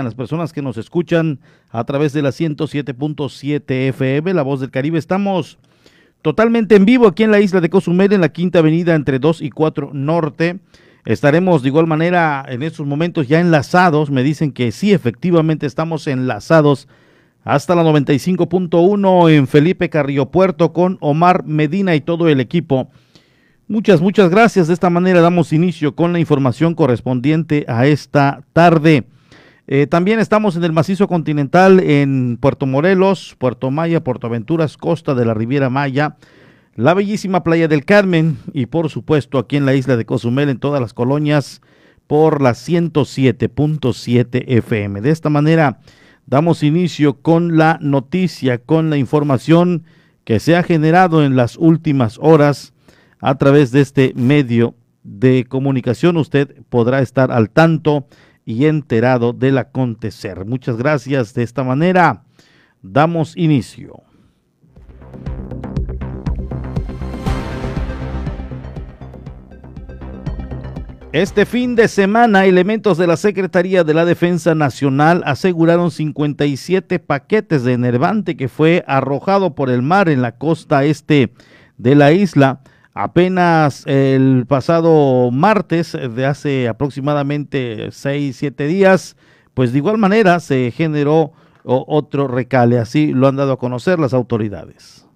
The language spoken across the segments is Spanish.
las personas que nos escuchan a través de la 107.7 FM, La Voz del Caribe. Estamos totalmente en vivo aquí en la isla de Cozumel, en la Quinta Avenida entre 2 y 4 Norte. Estaremos de igual manera en estos momentos ya enlazados. Me dicen que sí, efectivamente estamos enlazados hasta la 95.1 en Felipe Carrillo Puerto con Omar Medina y todo el equipo. Muchas, muchas gracias. De esta manera damos inicio con la información correspondiente a esta tarde. Eh, también estamos en el macizo continental en Puerto Morelos, Puerto Maya, Puerto Aventuras, costa de la Riviera Maya, la bellísima playa del Carmen y por supuesto aquí en la isla de Cozumel, en todas las colonias, por la 107.7 FM. De esta manera damos inicio con la noticia, con la información que se ha generado en las últimas horas a través de este medio de comunicación. Usted podrá estar al tanto y enterado del acontecer. Muchas gracias. De esta manera damos inicio. Este fin de semana, elementos de la Secretaría de la Defensa Nacional aseguraron 57 paquetes de enervante que fue arrojado por el mar en la costa este de la isla Apenas el pasado martes de hace aproximadamente 6, 7 días, pues de igual manera se generó otro recale, así lo han dado a conocer las autoridades.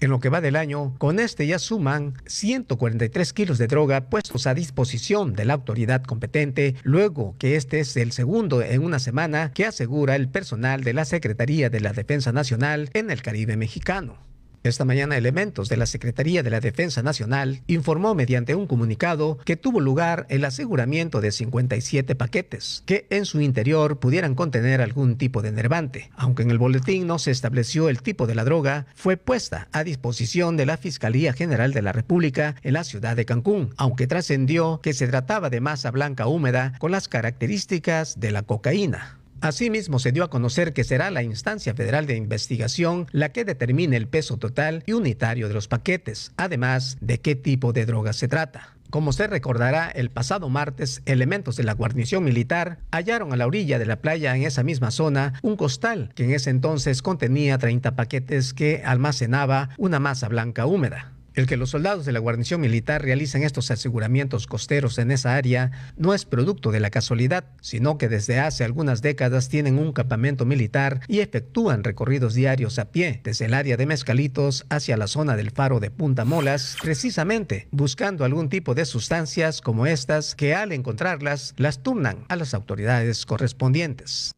En lo que va del año, con este ya suman 143 kilos de droga puestos a disposición de la autoridad competente, luego que este es el segundo en una semana que asegura el personal de la Secretaría de la Defensa Nacional en el Caribe mexicano. Esta mañana elementos de la Secretaría de la Defensa Nacional informó mediante un comunicado que tuvo lugar el aseguramiento de 57 paquetes que en su interior pudieran contener algún tipo de enervante. Aunque en el boletín no se estableció el tipo de la droga, fue puesta a disposición de la Fiscalía General de la República en la ciudad de Cancún, aunque trascendió que se trataba de masa blanca húmeda con las características de la cocaína. Asimismo, se dio a conocer que será la instancia federal de investigación la que determine el peso total y unitario de los paquetes, además de qué tipo de droga se trata. Como se recordará, el pasado martes, elementos de la guarnición militar hallaron a la orilla de la playa en esa misma zona un costal que en ese entonces contenía 30 paquetes que almacenaba una masa blanca húmeda. El que los soldados de la guarnición militar realicen estos aseguramientos costeros en esa área no es producto de la casualidad, sino que desde hace algunas décadas tienen un campamento militar y efectúan recorridos diarios a pie desde el área de Mezcalitos hacia la zona del faro de Punta Molas, precisamente buscando algún tipo de sustancias como estas que al encontrarlas las turnan a las autoridades correspondientes.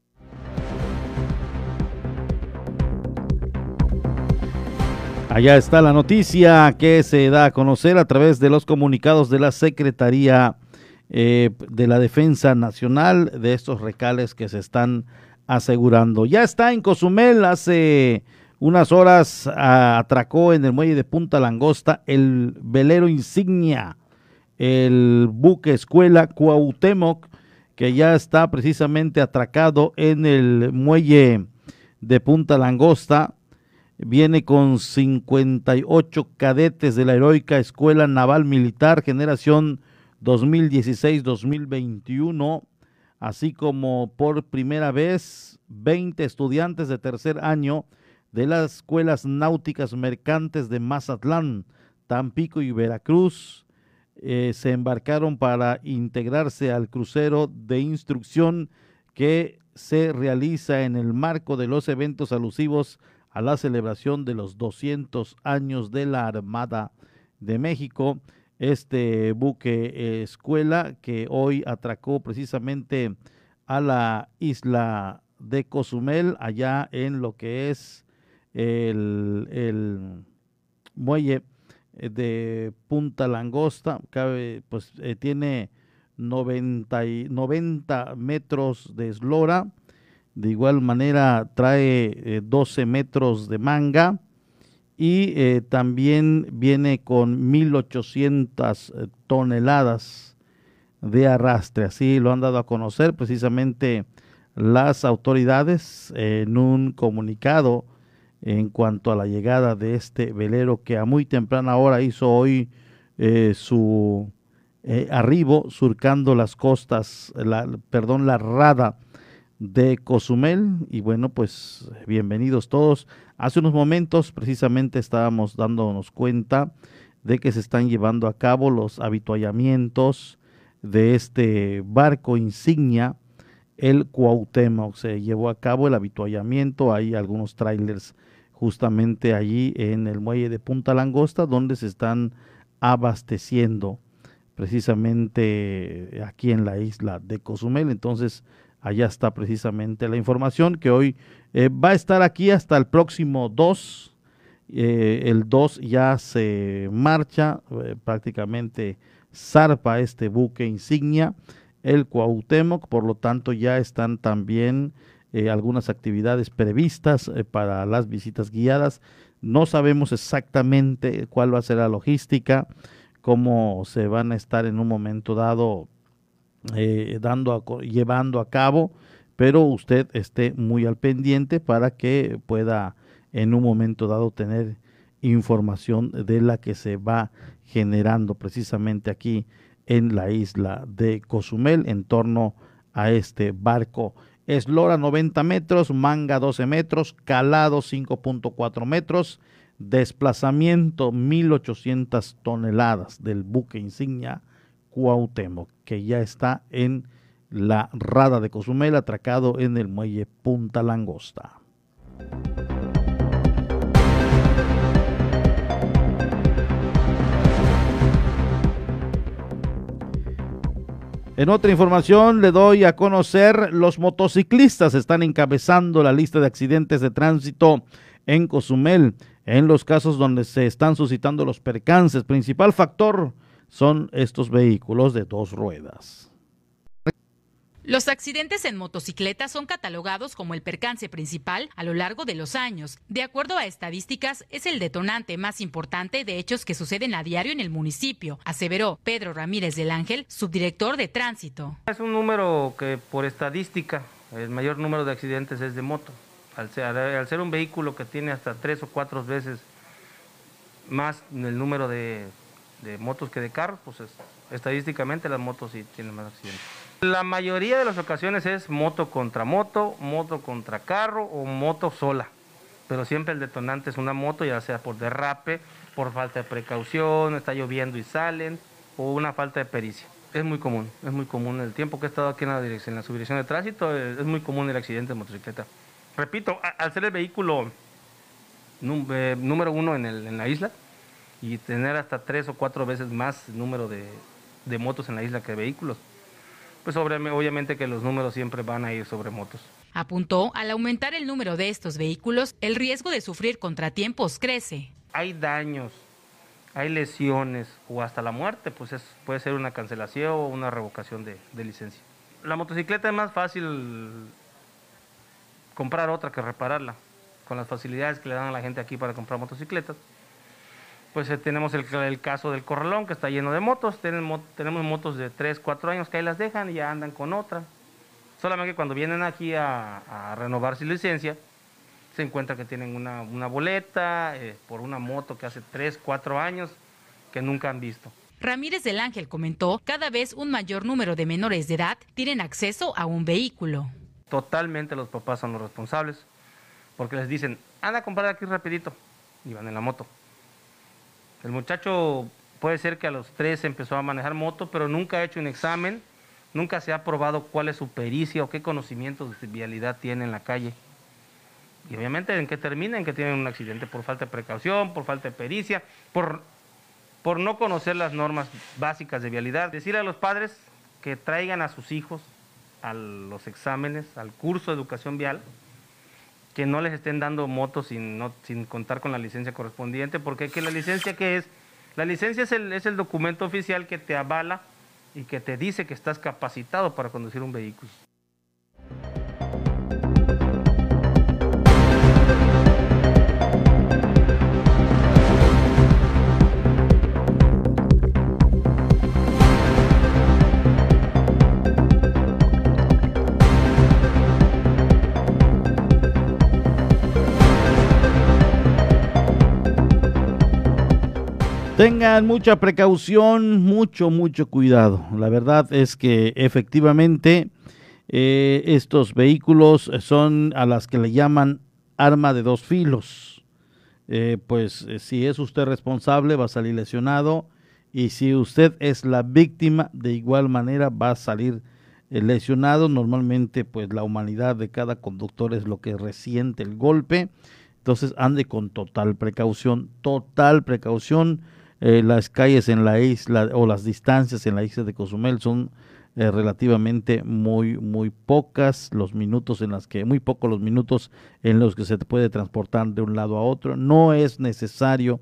Allá está la noticia que se da a conocer a través de los comunicados de la Secretaría eh, de la Defensa Nacional de estos recales que se están asegurando. Ya está en Cozumel, hace unas horas atracó en el muelle de Punta Langosta el velero insignia, el buque escuela Cuauhtémoc, que ya está precisamente atracado en el muelle de Punta Langosta viene con 58 cadetes de la heroica Escuela Naval Militar Generación 2016-2021, así como por primera vez 20 estudiantes de tercer año de las escuelas náuticas mercantes de Mazatlán, Tampico y Veracruz. Eh, se embarcaron para integrarse al crucero de instrucción que se realiza en el marco de los eventos alusivos a la celebración de los 200 años de la Armada de México. Este buque escuela que hoy atracó precisamente a la isla de Cozumel, allá en lo que es el, muelle de Punta Langosta, cabe, pues eh, tiene 90, 90 metros de eslora, de igual manera trae 12 eh, metros de manga y eh, también viene con 1800 eh, toneladas de arrastre. Así lo han dado a conocer precisamente las autoridades en un comunicado en cuanto a la llegada de este velero que a muy temprana hora hizo hoy su arribo surcando las costas, la, perdón, la rada de Cozumel. Y bueno, pues bienvenidos todos. Hace unos momentos precisamente estábamos dándonos cuenta de que se están llevando a cabo los habituallamientos de este barco insignia, el Cuauhtémoc. Se llevó a cabo el habituallamiento, hay algunos trailers justamente allí en el muelle de Punta Langosta donde se están abasteciendo precisamente aquí en la isla de Cozumel. Entonces, allá está precisamente la información que hoy eh, va a estar aquí hasta el próximo 2. Eh, el 2 ya se marcha, eh, prácticamente zarpa este buque insignia, el Cuauhtémoc, por lo tanto ya están también algunas actividades previstas para las visitas guiadas. No sabemos exactamente cuál va a ser la logística, cómo se van a estar en un momento dado eh, dando llevando a cabo, pero usted esté muy al pendiente para que pueda en un momento dado tener información de la que se va generando precisamente aquí en la isla de Cozumel en torno a este barco. Eslora 90 metros, manga 12 metros, calado 5.4 metros, desplazamiento 1800 toneladas del buque insignia Cuauhtémoc, que ya está en la rada de Cozumel, atracado en el muelle Punta Langosta. En otra información le doy a conocer, los motociclistas están encabezando la lista de accidentes de tránsito en Cozumel, en los casos donde se están suscitando los percances. Principal factor, son estos vehículos de dos ruedas. Los accidentes en motocicleta son catalogados como el percance principal a lo largo de los años. De acuerdo a estadísticas, es el detonante más importante de hechos que suceden a diario en el municipio, aseveró Pedro Ramírez del Ángel, subdirector de tránsito. Es un número que por estadística, el mayor número de accidentes es de moto. Al ser, al ser un vehículo que tiene hasta tres o cuatro veces más el número de de motos que de carros, pues estadísticamente las motos sí tienen más accidentes. La mayoría de las ocasiones es moto contra moto, moto contra carro o moto sola, pero siempre el detonante es una moto, ya sea por derrape, por falta de precaución, está lloviendo y salen, o una falta de pericia. Es muy común, es muy común. El tiempo que he estado aquí en la, dirección, en la subdirección de tránsito es, muy común el accidente de motocicleta. Repito, al ser el vehículo eh, número uno en, el, en la isla, y tener hasta tres o cuatro veces más número de, motos en la isla que vehículos, pues obviamente que los números siempre van a ir sobre motos. Apuntó, al aumentar el número de estos vehículos, el riesgo de sufrir contratiempos crece. Hay daños, hay lesiones o hasta la muerte, pues es, puede ser una cancelación o una revocación de, de licencia. La motocicleta es más fácil comprar otra que repararla, con las facilidades que le dan a la gente aquí para comprar motocicletas pues eh, tenemos el, caso del corralón que está lleno de motos, tenemos, tenemos motos de 3, 4 años que ahí las dejan y ya andan con otra. Solamente que cuando vienen aquí a, renovar su licencia, se encuentra que tienen una, boleta eh, por una moto que hace 3, 4 años que nunca han visto. Ramírez del Ángel comentó, cada vez un mayor número de menores de edad tienen acceso a un vehículo. Totalmente los papás son los responsables, porque les dicen, anda a comprar aquí rapidito, y van en la moto. El muchacho puede ser que a los tres empezó a manejar moto, pero nunca ha hecho un examen, nunca se ha probado cuál es su pericia o qué conocimientos de vialidad tiene en la calle. Y obviamente en qué termina, en que tienen un accidente por falta de precaución, por falta de pericia, por, por no conocer las normas básicas de vialidad. Decir a los padres que traigan a sus hijos a los exámenes, al curso de educación vial, que no les estén dando motos sin, no, sin contar con la licencia correspondiente, porque que la licencia que es, la licencia es el, es el documento oficial que te avala y que te dice que estás capacitado para conducir un vehículo. Tengan mucha precaución, mucho, mucho cuidado. La verdad es que efectivamente Eh, estos vehículos son a las que le llaman arma de dos filos. Eh, pues eh, si es usted responsable va a salir lesionado y si usted es la víctima de igual manera va a salir lesionado. Normalmente pues la humanidad de cada conductor es lo que resiente el golpe. Entonces ande con total precaución, total precaución. Las calles en la isla o las distancias en la isla de Cozumel son eh, relativamente muy muy pocas. Los minutos en las que muy pocos los minutos en los que se puede transportar de un lado a otro. No es necesario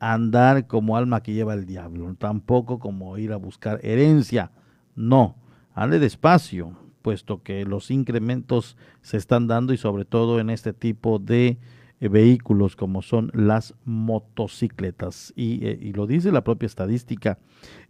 andar como alma que lleva el diablo tampoco como ir a buscar herencia. No ande despacio puesto que los incrementos se están dando y sobre todo en este tipo de eh, vehículos como son las motocicletas. Y, eh, y, lo dice la propia estadística.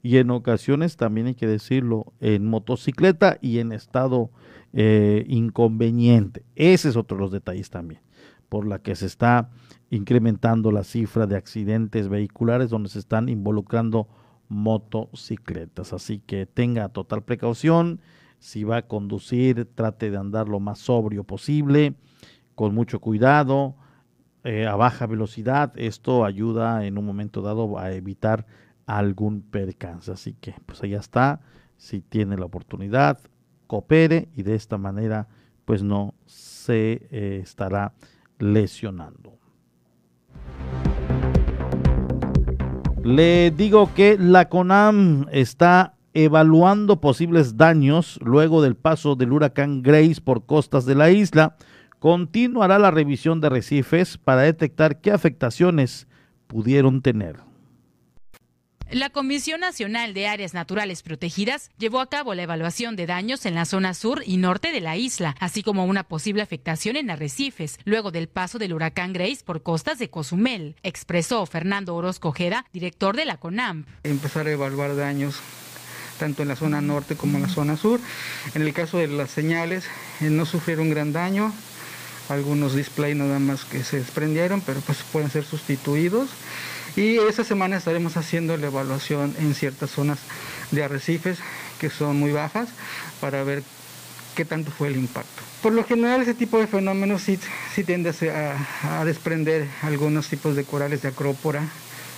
Y en ocasiones también hay que decirlo, en motocicleta y en estado eh, inconveniente. Ese es otro de los detalles también, por la que se está incrementando la cifra de accidentes vehiculares donde se están involucrando motocicletas. Así que tenga total precaución. Si va a conducir, trate de andar lo más sobrio posible, con mucho cuidado eh, a baja velocidad. Esto ayuda en un momento dado a evitar algún percance. Así que, pues allá está. Si tiene la oportunidad, coopere y de esta manera, pues no se eh, estará lesionando. Le digo que la CONAM está evaluando posibles daños luego del paso del huracán Grace por costas de la isla continuará la revisión de recifes para detectar qué afectaciones pudieron tener. La Comisión Nacional de Áreas Naturales Protegidas llevó a cabo la evaluación de daños en la zona sur y norte de la isla, así como una posible afectación en arrecifes, luego del paso del huracán Grace por costas de Cozumel, expresó Fernando Orozco Ojeda, director de la CONAMP. Empezar a evaluar daños tanto en la zona norte como en la zona sur. En el caso de las señales, eh, no sufrieron gran daño, algunos display nada más que se desprendieron, pero pues pueden ser sustituidos. Y esta semana estaremos haciendo la evaluación en ciertas zonas de arrecifes que son muy bajas para ver qué tanto fue el impacto. Por lo general ese tipo de fenómenos sí, sí tiende a, a desprender algunos tipos de corales de acrópora,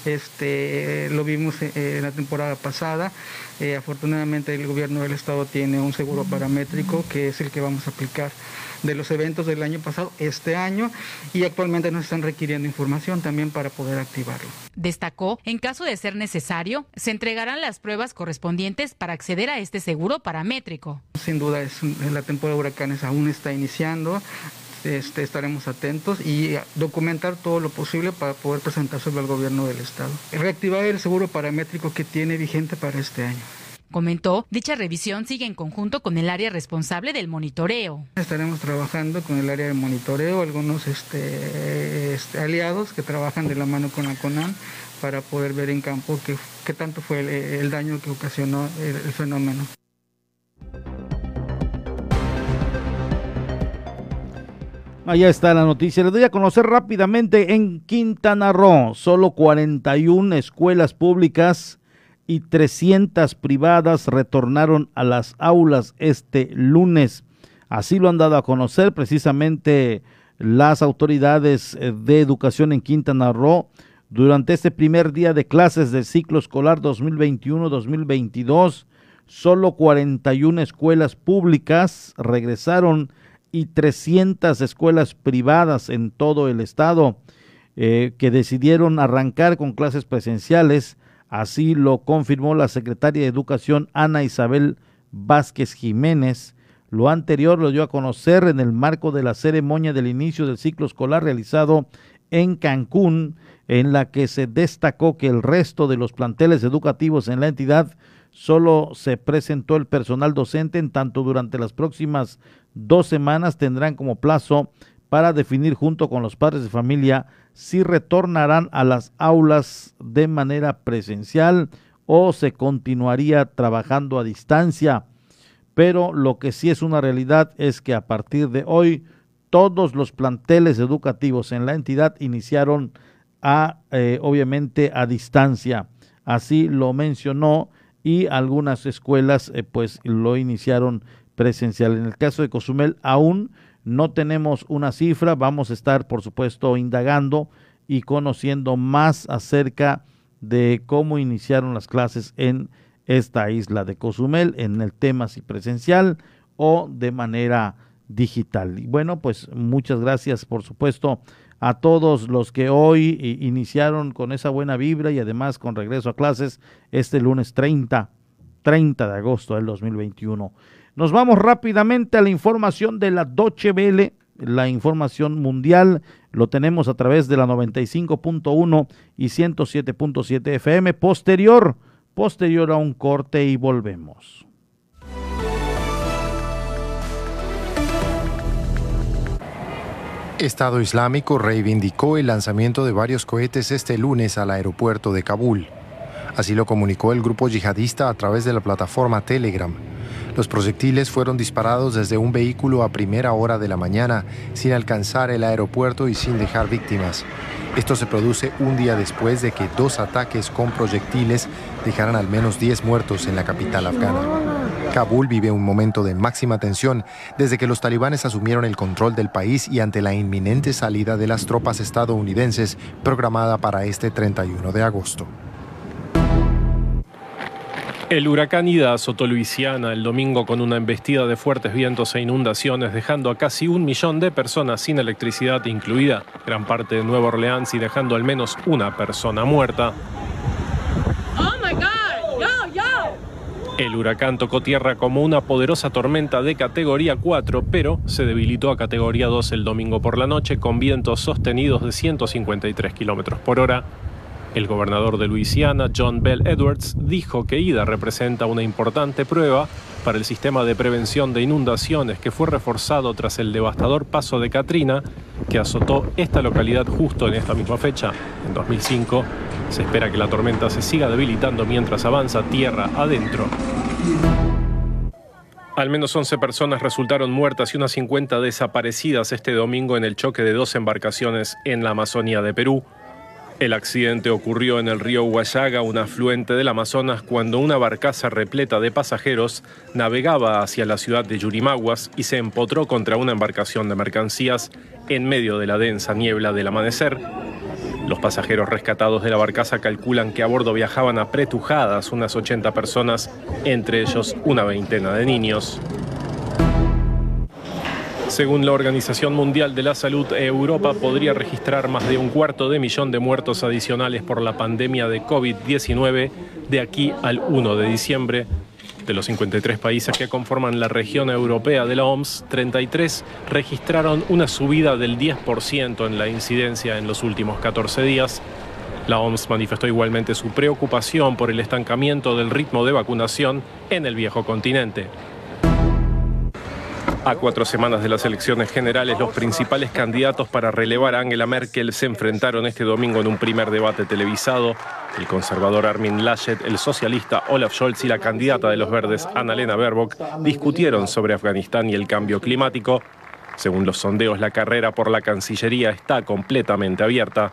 este, lo vimos en la temporada pasada. Eh, afortunadamente el gobierno del estado tiene un seguro paramétrico que es el que vamos a aplicar de los eventos del año pasado este año y actualmente nos están requiriendo información también para poder activarlo. Destacó, en caso de ser necesario, se entregarán las pruebas correspondientes para acceder a este seguro paramétrico. Sin duda, es, la temporada de huracanes aún está iniciando. Este, estaremos atentos y documentar todo lo posible para poder presentárselo al gobierno del estado. Reactivar el seguro paramétrico que tiene vigente para este año. Comentó, dicha revisión sigue en conjunto con el área responsable del monitoreo. Estaremos trabajando con el área de monitoreo, algunos este, este, aliados que trabajan de la mano con la CONAM para poder ver en campo qué, tanto fue el, daño que ocasionó el, el fenómeno. Allá está la noticia. Les doy a conocer rápidamente en Quintana Roo. Solo 41 escuelas públicas y 300 privadas retornaron a las aulas este lunes. Así lo han dado a conocer precisamente las autoridades eh, de educación en Quintana Roo durante este primer día de clases del ciclo escolar 2021-2022. Solo 41 escuelas públicas regresaron y 300 escuelas privadas en todo el estado eh, que decidieron arrancar con clases presenciales Así lo confirmó la secretaria de Educación Ana Isabel Vázquez Jiménez. Lo anterior lo dio a conocer en el marco de la ceremonia del inicio del ciclo escolar realizado en Cancún, en la que se destacó que el resto de los planteles educativos en la entidad solo se presentó el personal docente, en tanto durante las próximas dos semanas tendrán como plazo para definir junto con los padres de familia si retornarán a las aulas de manera presencial o se continuaría trabajando a distancia. Pero lo que sí es una realidad es que a partir de hoy todos los planteles educativos en la entidad iniciaron a eh, obviamente a distancia. Así lo mencionó y algunas escuelas eh, pues lo iniciaron presencial. En el caso de Cozumel aún no tenemos una cifra, vamos a estar por supuesto indagando y conociendo más acerca de cómo iniciaron las clases en esta isla de Cozumel, en el tema si presencial o de manera digital. Y bueno, pues muchas gracias por supuesto a todos los que hoy iniciaron con esa buena vibra y además con regreso a clases este lunes 30, 30 de agosto del 2021. Nos vamos rápidamente a la información de la Doche Vele, la información mundial. Lo tenemos a través de la 95.1 y 107.7 FM. Posterior, posterior a un corte y volvemos. Estado Islámico reivindicó el lanzamiento de varios cohetes este lunes al aeropuerto de Kabul. Así lo comunicó el grupo yihadista a través de la plataforma Telegram. Los proyectiles fueron disparados desde un vehículo a primera hora de la mañana, sin alcanzar el aeropuerto y sin dejar víctimas. Esto se produce un día después de que dos ataques con proyectiles dejaran al menos 10 muertos en la capital afgana. Kabul vive un momento de máxima tensión desde que los talibanes asumieron el control del país y ante la inminente salida de las tropas estadounidenses programada para este 31 de agosto. El huracán Ida azotó Luisiana el domingo con una embestida de fuertes vientos e inundaciones, dejando a casi un millón de personas sin electricidad, incluida gran parte de Nueva Orleans, y dejando al menos una persona muerta. El huracán tocó tierra como una poderosa tormenta de categoría 4, pero se debilitó a categoría 2 el domingo por la noche con vientos sostenidos de 153 kilómetros por hora. El gobernador de Luisiana, John Bell Edwards, dijo que Ida representa una importante prueba para el sistema de prevención de inundaciones que fue reforzado tras el devastador paso de Katrina que azotó esta localidad justo en esta misma fecha, en 2005 se espera que la tormenta se siga debilitando mientras avanza tierra adentro. Al menos 11 personas resultaron muertas y unas 50 desaparecidas este domingo en el choque de dos embarcaciones en la Amazonía de Perú. El accidente ocurrió en el río Huallaga, un afluente del Amazonas, cuando una barcaza repleta de pasajeros navegaba hacia la ciudad de Yurimaguas y se empotró contra una embarcación de mercancías en medio de la densa niebla del amanecer. Los pasajeros rescatados de la barcaza calculan que a bordo viajaban apretujadas unas 80 personas, entre ellos una veintena de niños. Según la Organización Mundial de la Salud, Europa podría registrar más de un cuarto de millón de muertos adicionales por la pandemia de COVID-19 de aquí al 1 de diciembre, de los 53 países que conforman la región europea de la OMS, 33 registraron una subida del 10% en la incidencia en los últimos 14 días. La OMS manifestó igualmente su preocupación por el estancamiento del ritmo de vacunación en el viejo continente. A cuatro semanas de las elecciones generales, los principales candidatos para relevar a Angela Merkel se enfrentaron este domingo en un primer debate televisado. El conservador Armin Laschet, el socialista Olaf Scholz y la candidata de los verdes Annalena Baerbock discutieron sobre Afganistán y el cambio climático. Según los sondeos, la carrera por la Cancillería está completamente abierta.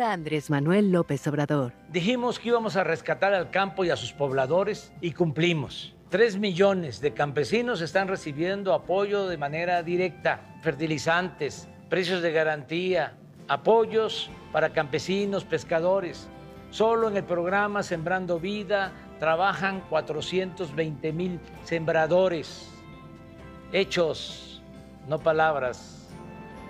Andrés Manuel López Obrador. Dijimos que íbamos a rescatar al campo y a sus pobladores y cumplimos. Tres millones de campesinos están recibiendo apoyo de manera directa, fertilizantes, precios de garantía, apoyos para campesinos, pescadores. Solo en el programa Sembrando Vida trabajan 420 mil sembradores hechos, no palabras.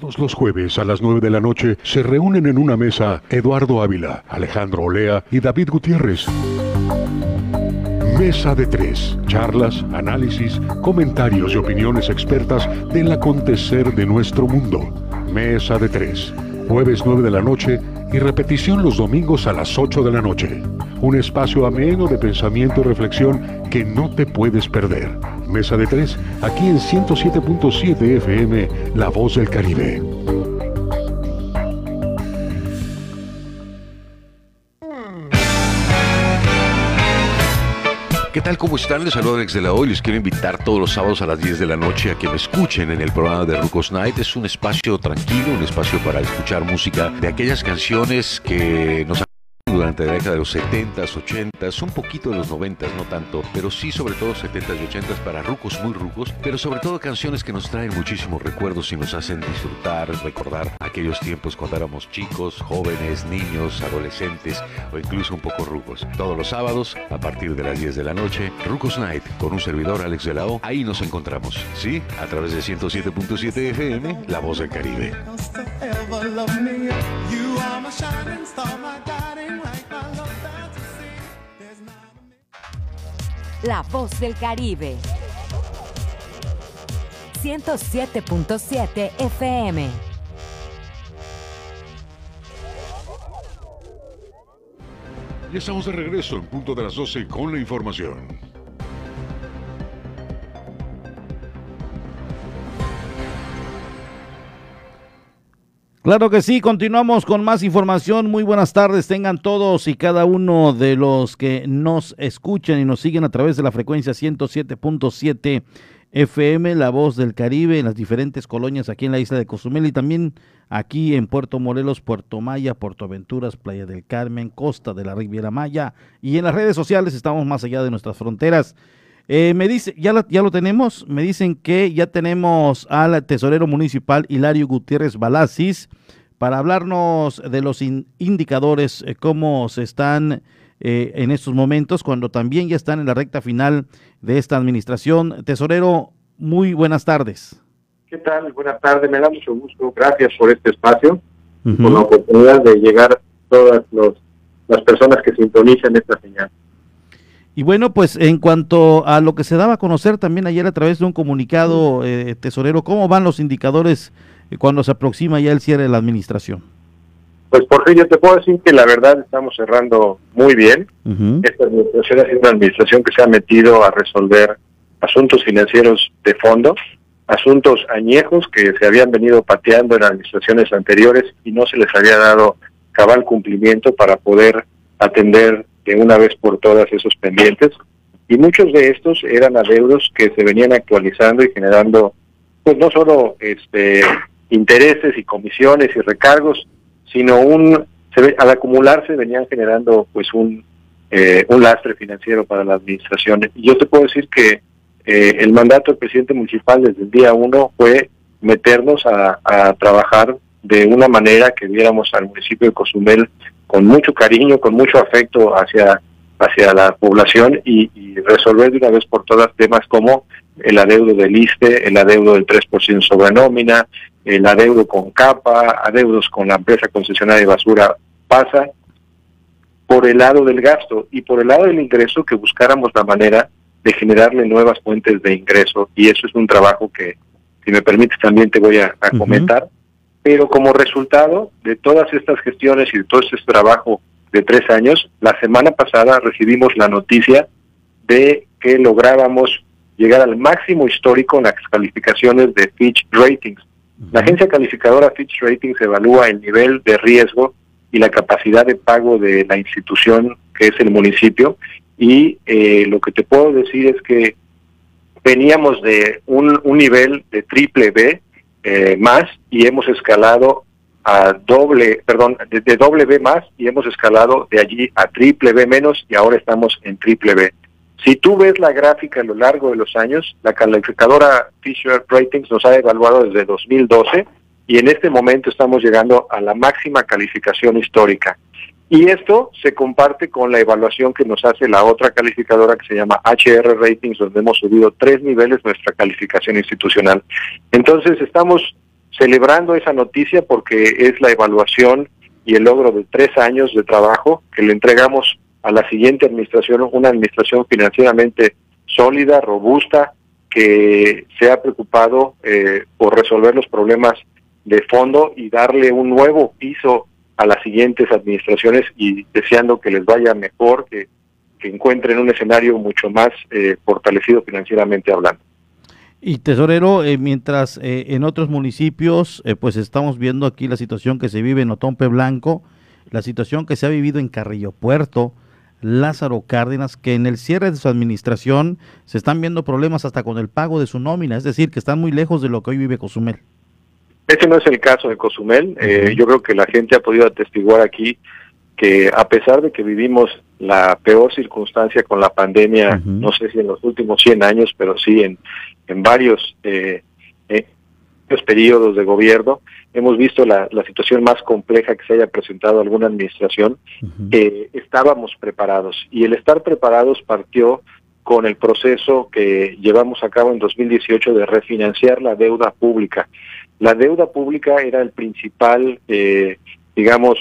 Todos los jueves a las 9 de la noche se reúnen en una mesa Eduardo Ávila, Alejandro Olea y David Gutiérrez. Mesa de tres. Charlas, análisis, comentarios y opiniones expertas del acontecer de nuestro mundo. Mesa de tres. Jueves 9 de la noche y repetición los domingos a las 8 de la noche. Un espacio ameno de pensamiento y reflexión que no te puedes perder. Mesa de tres, aquí en 107.7 FM, La Voz del Caribe. ¿Qué tal? ¿Cómo están? Les saludo Alex de la Hoy. Les quiero invitar todos los sábados a las 10 de la noche a que me escuchen en el programa de Rucos Night. Es un espacio tranquilo, un espacio para escuchar música de aquellas canciones que nos durante la década de los 70s, 80s, un poquito de los 90s, no tanto, pero sí sobre todo 70s y 80s para rucos muy rucos, pero sobre todo canciones que nos traen muchísimos recuerdos y nos hacen disfrutar, recordar aquellos tiempos cuando éramos chicos, jóvenes, niños, adolescentes o incluso un poco rucos. Todos los sábados, a partir de las 10 de la noche, Rucos Night con un servidor Alex de la O, ahí nos encontramos, ¿sí? A través de 107.7 FM, La Voz del Caribe. La voz del Caribe. 107.7 FM. Ya estamos de regreso en punto de las 12 con la información. Claro que sí, continuamos con más información. Muy buenas tardes, tengan todos y cada uno de los que nos escuchan y nos siguen a través de la frecuencia 107.7 FM, La Voz del Caribe, en las diferentes colonias aquí en la isla de Cozumel y también aquí en Puerto Morelos, Puerto Maya, Puerto Aventuras, Playa del Carmen, Costa de la Riviera Maya y en las redes sociales estamos más allá de nuestras fronteras. Eh, me dice, ya, ya lo tenemos, me dicen que ya tenemos al tesorero municipal Hilario Gutiérrez Balasis para hablarnos de los indicadores, eh, cómo se están eh, en estos momentos, cuando también ya están en la recta final de esta administración. Tesorero, muy buenas tardes. ¿Qué tal? Buenas tardes, me da mucho gusto. Gracias por este espacio, por la oportunidad de llegar a todas los, las personas que sintonizan esta señal. Y bueno, pues en cuanto a lo que se daba a conocer también ayer a través de un comunicado, eh, tesorero, ¿cómo van los indicadores eh, cuando se aproxima ya el cierre de la administración? Pues por fin yo te puedo decir que la verdad estamos cerrando muy bien. Esta administración ha sido una administración que se ha metido a resolver asuntos financieros de fondo, asuntos añejos que se habían venido pateando en administraciones anteriores y no se les había dado cabal cumplimiento para poder atender de una vez por todas esos pendientes. Y muchos de estos eran adeudos que se venían actualizando y generando pues no solo este intereses y comisiones y recargos sino un se al acumularse venían generando pues un eh, un lastre financiero para la administración. Y yo te puedo decir que eh, el mandato del presidente municipal desde el día uno fue meternos a, a trabajar de una manera que viéramos al municipio de Cozumel con mucho cariño, con mucho afecto hacia, hacia la población y, resolver de una vez por todas temas como el adeudo del ISTE, el adeudo del 3% sobre nómina, el adeudo con CAPA, adeudos con la empresa concesionaria de basura pasa, por el lado del gasto y por el lado del ingreso que buscáramos la manera de generarle nuevas fuentes de ingreso. Y eso es un trabajo que, si me permites, también te voy a, comentar pero como resultado de todas estas gestiones y de todo este trabajo de tres años, la semana pasada recibimos la noticia de que lográbamos llegar al máximo histórico en las calificaciones de Fitch Ratings. La agencia calificadora Fitch Ratings evalúa el nivel de riesgo y la capacidad de pago de la institución que es el municipio y eh, lo que te puedo decir es que veníamos de un, un nivel de triple B eh, más y hemos escalado a doble, perdón, de, doble B más y hemos escalado de allí a triple B menos y ahora estamos en triple B. Si tú ves la gráfica a lo largo de los años, la calificadora Fisher Ratings nos ha evaluado desde 2012 y en este momento estamos llegando a la máxima calificación histórica. Y esto se comparte con la evaluación que nos hace la otra calificadora que se llama HR Ratings, donde hemos subido tres niveles nuestra calificación institucional. Entonces estamos celebrando esa noticia porque es la evaluación y el logro de tres años de trabajo que le entregamos a la siguiente administración, una administración financieramente sólida, robusta, que se ha preocupado eh, por resolver los problemas de fondo y darle un nuevo piso a las siguientes administraciones y deseando que les vaya mejor, que, que encuentren un escenario mucho más eh, fortalecido financieramente hablando. Y tesorero, eh, mientras eh, en otros municipios, pues estamos viendo aquí la situación que se vive en Otompe Blanco, la situación que se ha vivido en Carrillo Puerto, Lázaro Cárdenas, que en el cierre de su administración se están viendo problemas hasta con el pago de su nómina, es decir, que están muy lejos de lo que hoy vive Cozumel. Ese no es el caso de Cozumel. Eh, yo creo que la gente ha podido atestiguar aquí que a pesar de que vivimos la peor circunstancia con la pandemia, no sé si en los últimos 100 años, pero sí en, en varios, eh, eh, periodos de gobierno, hemos visto la, la, situación más compleja que se haya presentado alguna administración, estábamos preparados. Y el estar preparados partió con el proceso que llevamos a cabo en 2018 de refinanciar la deuda pública. La deuda pública era el principal, eh, digamos,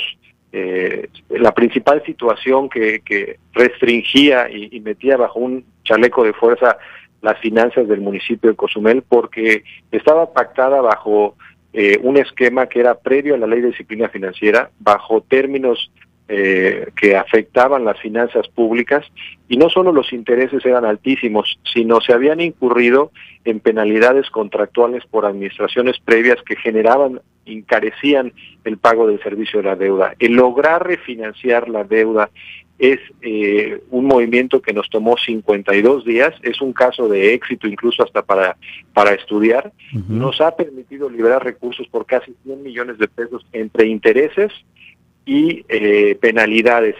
eh, la principal situación que, que restringía y, metía bajo un chaleco de fuerza las finanzas del municipio de Cozumel porque estaba pactada bajo eh, un esquema que era previo a la ley de disciplina financiera, bajo términos eh, que afectaban las finanzas públicas y no solo los intereses eran altísimos, sino se habían incurrido en penalidades contractuales por administraciones previas que generaban, encarecían el pago del servicio de la deuda. El lograr refinanciar la deuda es eh, un movimiento que nos tomó 52 días, es un caso de éxito incluso hasta para, para estudiar, nos ha permitido liberar recursos por casi 100 millones de pesos entre intereses y eh, penalidades.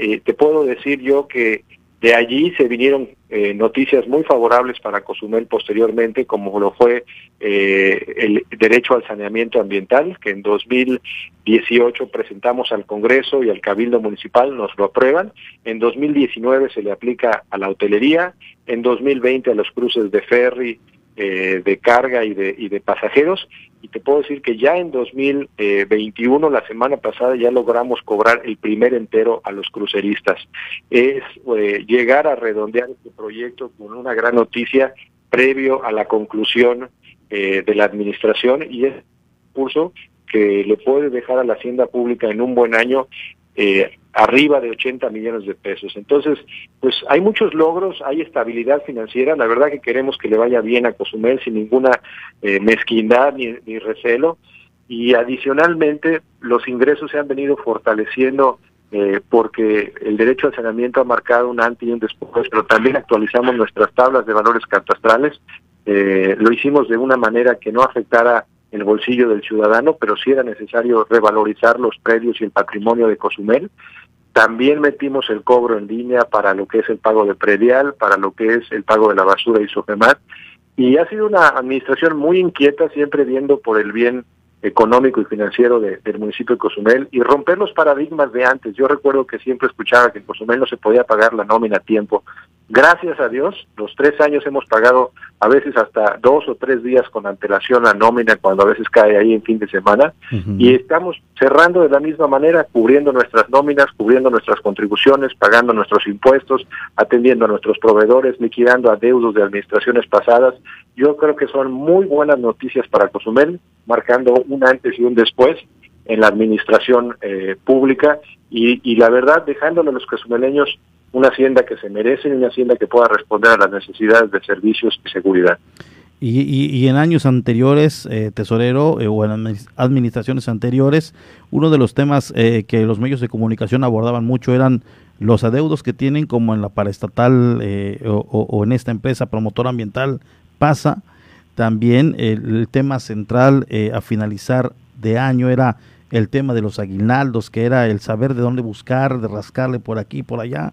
Eh, te puedo decir yo que de allí se vinieron eh, noticias muy favorables para Cozumel posteriormente, como lo fue el derecho al saneamiento ambiental, que en 2018 presentamos al Congreso y al Cabildo Municipal, nos lo aprueban. En 2019 se le aplica a la hotelería, en 2020 a los cruces de ferry, de carga y de, y de pasajeros y te puedo decir que ya en 2021, la semana pasada, ya logramos cobrar el primer entero a los cruceristas. Es eh, llegar a redondear este proyecto con una gran noticia previo a la conclusión eh, de la administración y es un curso que le puede dejar a la hacienda pública en un buen año eh, arriba de 80 millones de pesos. Entonces, pues hay muchos logros, hay estabilidad financiera, la verdad que queremos que le vaya bien a Cozumel sin ninguna eh, mezquindad ni, recelo, y adicionalmente los ingresos se han venido fortaleciendo eh, porque el derecho al saneamiento ha marcado un antes y un después, pero también actualizamos nuestras tablas de valores catastrales, eh, lo hicimos de una manera que no afectara el bolsillo del ciudadano, pero sí era necesario revalorizar los predios y el patrimonio de Cozumel. También metimos el cobro en línea para lo que es el pago de predial, para lo que es el pago de la basura y SOFEMAT. Y ha sido una administración muy inquieta, siempre viendo por el bien económico y financiero del municipio de Cozumel y romper los paradigmas de antes. Yo recuerdo que siempre escuchaba que en Cozumel no se podía pagar la nómina a tiempo. Gracias a Dios, los tres años hemos pagado a veces hasta dos o tres días con antelación la nómina cuando a veces cae ahí en fin de semana. Y estamos cerrando de la misma manera, cubriendo nuestras nóminas, cubriendo nuestras contribuciones, pagando nuestros impuestos, atendiendo a nuestros proveedores, liquidando adeudos de administraciones pasadas. Yo creo que son muy buenas noticias para Cozumel, marcando un antes y un después en la administración eh, pública. Y, y la verdad dejándole a los cozumeleños una hacienda que se merece y una hacienda que pueda responder a las necesidades de servicios y seguridad. Y, en años anteriores, eh, tesorero, eh, o en administraciones anteriores, uno de los temas eh, que los medios de comunicación abordaban mucho eran los adeudos que tienen como en la paraestatal o, o, en esta empresa promotora ambiental pasa. También el, tema central a finalizar de año era el tema de los aguinaldos, que era el saber de dónde buscar, de rascarle por aquí, por allá.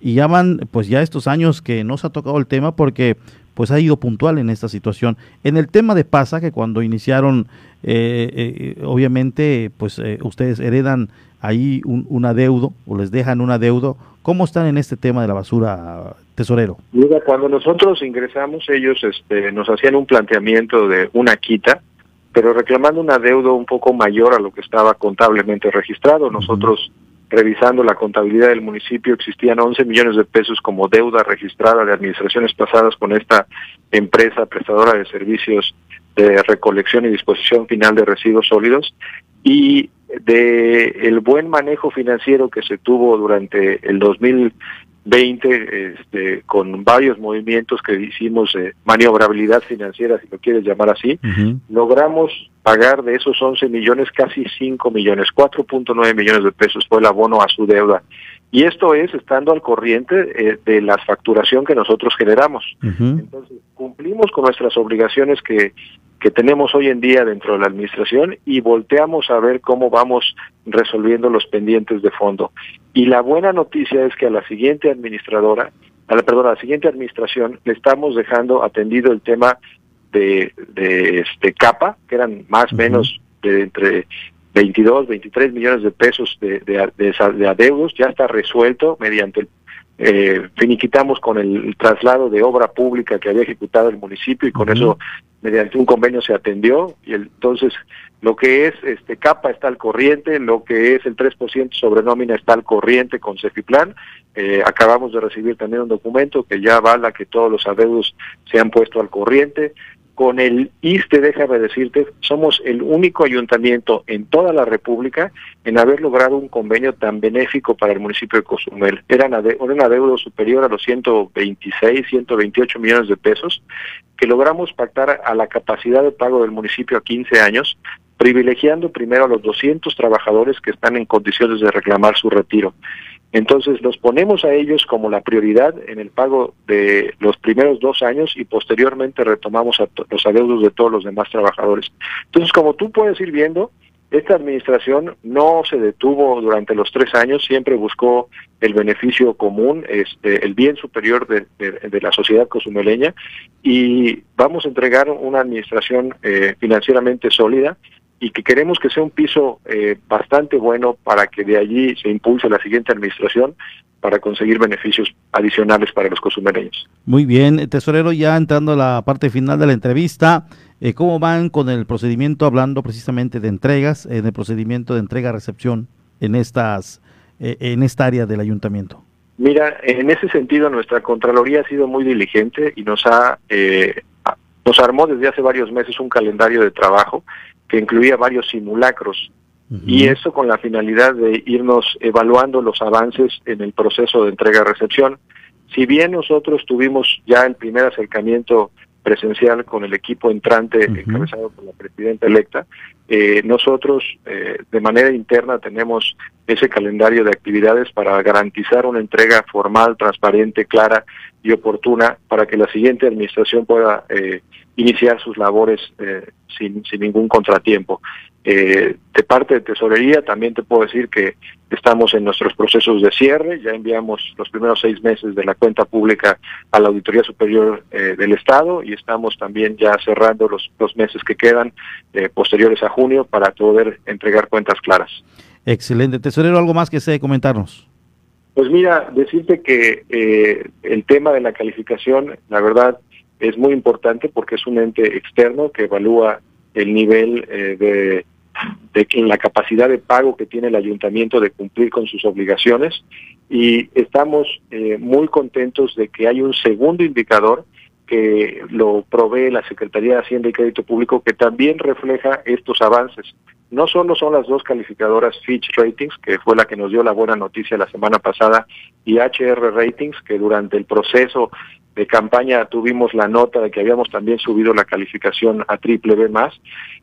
Y ya van, pues ya estos años que no se ha tocado el tema porque pues ha ido puntual en esta situación. En el tema de PASA, que cuando iniciaron, eh, eh, obviamente, pues eh, ustedes heredan ahí un, adeudo o les dejan un adeudo. ¿Cómo están en este tema de la basura, tesorero? Mira, cuando nosotros ingresamos, ellos este, nos hacían un planteamiento de una quita, pero reclamando un adeudo un poco mayor a lo que estaba contablemente registrado. Nosotros revisando la contabilidad del municipio, existían 11 millones de pesos como deuda registrada de administraciones pasadas con esta empresa prestadora de servicios de recolección y disposición final de residuos sólidos. Y de el buen manejo financiero que se tuvo durante el 2000 20 este, con varios movimientos que hicimos, de maniobrabilidad financiera, si lo quieres llamar así, logramos pagar de esos 11 millones casi 5 millones, 4.9 millones de pesos fue el abono a su deuda. Y esto es estando al corriente eh, de la facturación que nosotros generamos. Entonces, cumplimos con nuestras obligaciones que que tenemos hoy en día dentro de la administración y volteamos a ver cómo vamos resolviendo los pendientes de fondo. Y la buena noticia es que a la siguiente administradora, a la, perdón, a la siguiente administración le estamos dejando atendido el tema de, de este capa, que eran más o menos de entre 22, 23 millones de pesos de, de, de, adeudos, ya está resuelto mediante el eh, finiquitamos con el, traslado de obra pública que había ejecutado el municipio y con eso mediante un convenio se atendió y entonces lo que es este capa está al corriente, lo que es el 3% sobre nómina está al corriente con Cefiplan. Eh, acabamos de recibir también un documento que ya avala que todos los adeudos se han puesto al corriente. Con el ISTE, déjame decirte, somos el único ayuntamiento en toda la República en haber logrado un convenio tan benéfico para el municipio de Cozumel. Era un adeudo superior a los 126, 128 millones de pesos que logramos pactar a la capacidad de pago del municipio a 15 años, privilegiando primero a los 200 trabajadores que están en condiciones de reclamar su retiro. Entonces los ponemos a ellos como la prioridad en el pago de los primeros dos años y posteriormente retomamos a los adeudos de todos los demás trabajadores. Entonces, como tú puedes ir viendo, esta administración no se detuvo durante los tres años, siempre buscó el beneficio común, este, el bien superior de, la sociedad cozumeleña y vamos a entregar una administración eh, financieramente sólida y que queremos que sea un piso eh, bastante bueno para que de allí se impulse la siguiente administración para conseguir beneficios adicionales para los cosumereños. Muy bien, tesorero, ya entrando a la parte final de la entrevista, eh, ¿cómo van con el procedimiento, hablando precisamente de entregas, en el procedimiento de entrega-recepción en, estas, eh, en esta área del ayuntamiento? Mira, en ese sentido nuestra Contraloría ha sido muy diligente y nos ha nos armó desde hace varios meses un calendario de trabajo que incluía varios simulacros. Y eso con la finalidad de irnos evaluando los avances en el proceso de entrega-recepción. Si bien nosotros tuvimos ya el primer acercamiento presencial con el equipo entrante encabezado por la presidenta electa, eh, nosotros eh, de manera interna tenemos ese calendario de actividades para garantizar una entrega formal, transparente, clara y oportuna para que la siguiente administración pueda eh, iniciar sus labores eh, sin, sin, ningún contratiempo. Eh, de parte de tesorería también te puedo decir que estamos en nuestros procesos de cierre, ya enviamos los primeros seis meses de la cuenta pública a la Auditoría Superior eh, del Estado y estamos también ya cerrando los, los meses que quedan posteriores a junio para poder entregar cuentas claras. Excelente. Tesorero, ¿algo más que se comentarnos? Pues mira, decirte que el tema de la calificación, la verdad, es muy importante porque es un ente externo que evalúa el nivel eh, de, la capacidad de pago que tiene el ayuntamiento de cumplir con sus obligaciones y estamos eh, muy contentos de que hay un segundo indicador que lo provee la Secretaría de Hacienda y Crédito Público que también refleja estos avances. No solo son las dos calificadoras Fitch Ratings, que fue la que nos dio la buena noticia la semana pasada, y HR Ratings, que durante el proceso de campaña tuvimos la nota de que habíamos también subido la calificación a triple B más.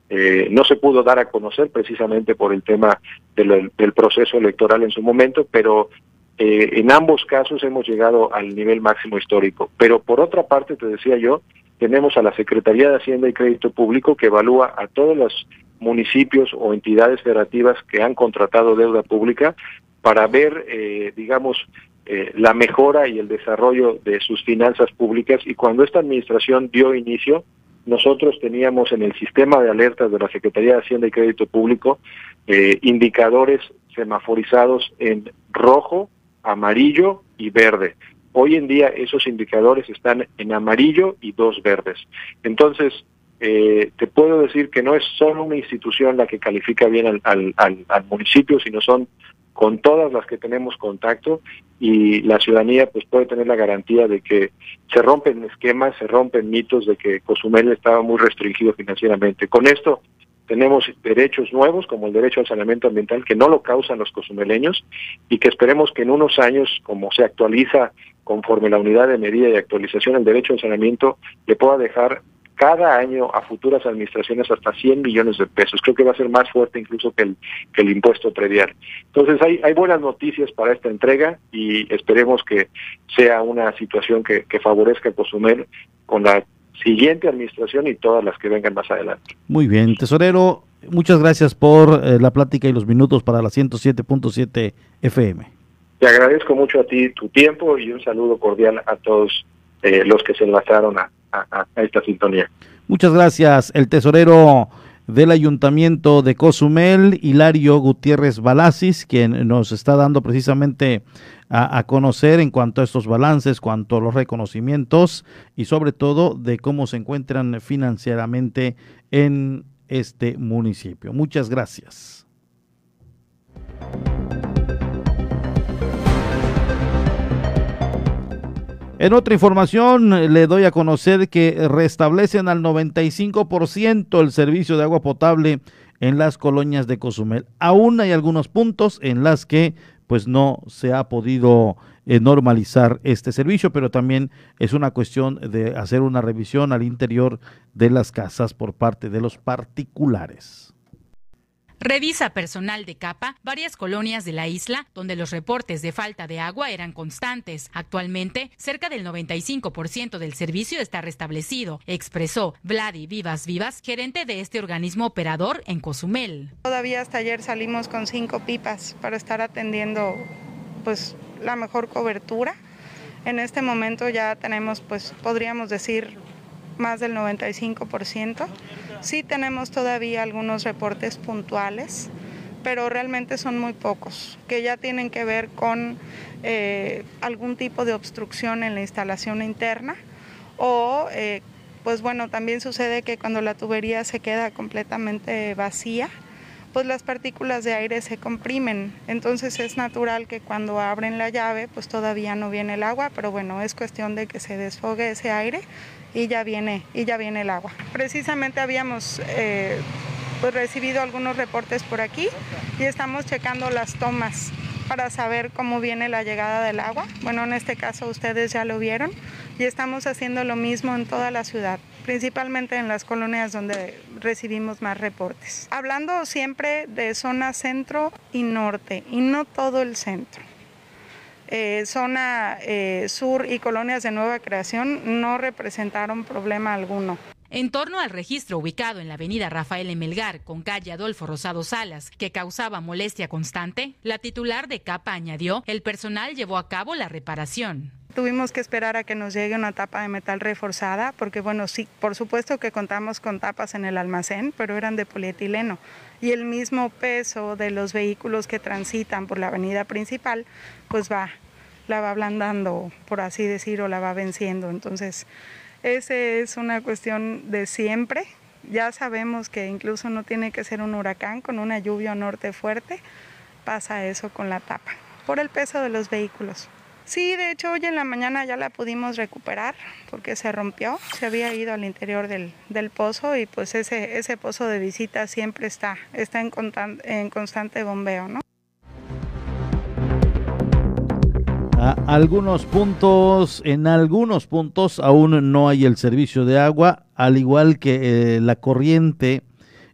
Eh, no se pudo dar a conocer precisamente por el tema del, proceso electoral en su momento, pero eh, en ambos casos hemos llegado al nivel máximo histórico. Pero por otra parte, te decía yo, tenemos a la Secretaría de Hacienda y Crédito Público que evalúa a todos los municipios o entidades federativas que han contratado deuda pública para ver, eh, digamos, eh, la mejora y el desarrollo de sus finanzas públicas. Y cuando esta administración dio inicio, nosotros teníamos en el sistema de alertas de la Secretaría de Hacienda y Crédito Público eh, indicadores semaforizados en rojo, amarillo y verde. Hoy en día esos indicadores están en amarillo y dos verdes. Entonces, eh, te puedo decir que no es solo una institución la que califica bien al, al municipio, sino son con todas las que tenemos contacto y la ciudadanía pues puede tener la garantía de que se rompen esquemas, se rompen mitos de que Cozumel estaba muy restringido financieramente. Con esto tenemos derechos nuevos como el derecho al saneamiento ambiental que no lo causan los cozumeleños y que esperemos que en unos años como se actualiza conforme la unidad de medida y actualización el derecho al saneamiento le pueda dejar cada año a futuras administraciones hasta 100 millones de pesos. Creo que va a ser más fuerte incluso que el, que el impuesto predial. Entonces hay, hay buenas noticias para esta entrega y esperemos que sea una situación que, que favorezca a Cozumel con la siguiente administración y todas las que vengan más adelante. Muy bien, tesorero, muchas gracias por eh, la plática y los minutos para la 107.7 FM. Te agradezco mucho a ti tu tiempo y un saludo cordial a todos eh, los que se enlazaron a, a, esta sintonía. Muchas gracias, el tesorero del Ayuntamiento de Cozumel, Hilario Gutiérrez Balasis, quien nos está dando precisamente a, conocer en cuanto a estos balances, cuanto a los reconocimientos y sobre todo de cómo se encuentran financieramente en este municipio. Muchas gracias. En otra información, le doy a conocer que restablecen al 95% el servicio de agua potable en las colonias de Cozumel. Aún hay algunos puntos en las que pues no se ha podido eh, normalizar este servicio, pero también es una cuestión de hacer una revisión al interior de las casas por parte de los particulares. Revisa personal de capa varias colonias de la isla donde los reportes de falta de agua eran constantes. Actualmente, cerca del 95% del servicio está restablecido, expresó Vladi Vivas Vivas, gerente de este organismo operador en Cozumel. Todavía hasta ayer salimos con cinco pipas para estar atendiendo pues la mejor cobertura. En este momento ya tenemos pues podríamos decir más del 95%. Sí tenemos todavía algunos reportes puntuales, pero realmente son muy pocos, que ya tienen que ver con eh, algún tipo de obstrucción en la instalación interna o, eh, pues bueno, también sucede que cuando la tubería se queda completamente vacía, pues las partículas de aire se comprimen. Entonces es natural que cuando abren la llave, pues todavía no viene el agua, pero bueno, es cuestión de que se desfogue ese aire y ya viene, y ya viene el agua. Precisamente habíamos eh, pues recibido algunos reportes por aquí y estamos checando las tomas para saber cómo viene la llegada del agua. Bueno, en este caso ustedes ya lo vieron y estamos haciendo lo mismo en toda la ciudad, principalmente en las colonias donde recibimos más reportes. Hablando siempre de zona centro y norte y no todo el centro. Eh, zona eh, sur y colonias de nueva creación no representaron problema alguno. En torno al registro ubicado en la avenida Rafael Emelgar con calle Adolfo Rosado Salas, que causaba molestia constante, la titular de CAPA añadió, el personal llevó a cabo la reparación. Tuvimos que esperar a que nos llegue una tapa de metal reforzada, porque bueno, sí, por supuesto que contamos con tapas en el almacén, pero eran de polietileno. Y el mismo peso de los vehículos que transitan por la avenida principal, pues va, la va ablandando, por así decir, o la va venciendo. Entonces, esa es una cuestión de siempre. Ya sabemos que incluso no tiene que ser un huracán, con una lluvia norte fuerte, pasa eso con la tapa, por el peso de los vehículos. Sí, de hecho hoy en la mañana ya la pudimos recuperar porque se rompió, se había ido al interior del, pozo y pues ese, ese pozo de visita siempre está, está en, constante bombeo, ¿no? Algunos puntos, en algunos puntos aún no hay el servicio de agua, al igual que eh, la corriente,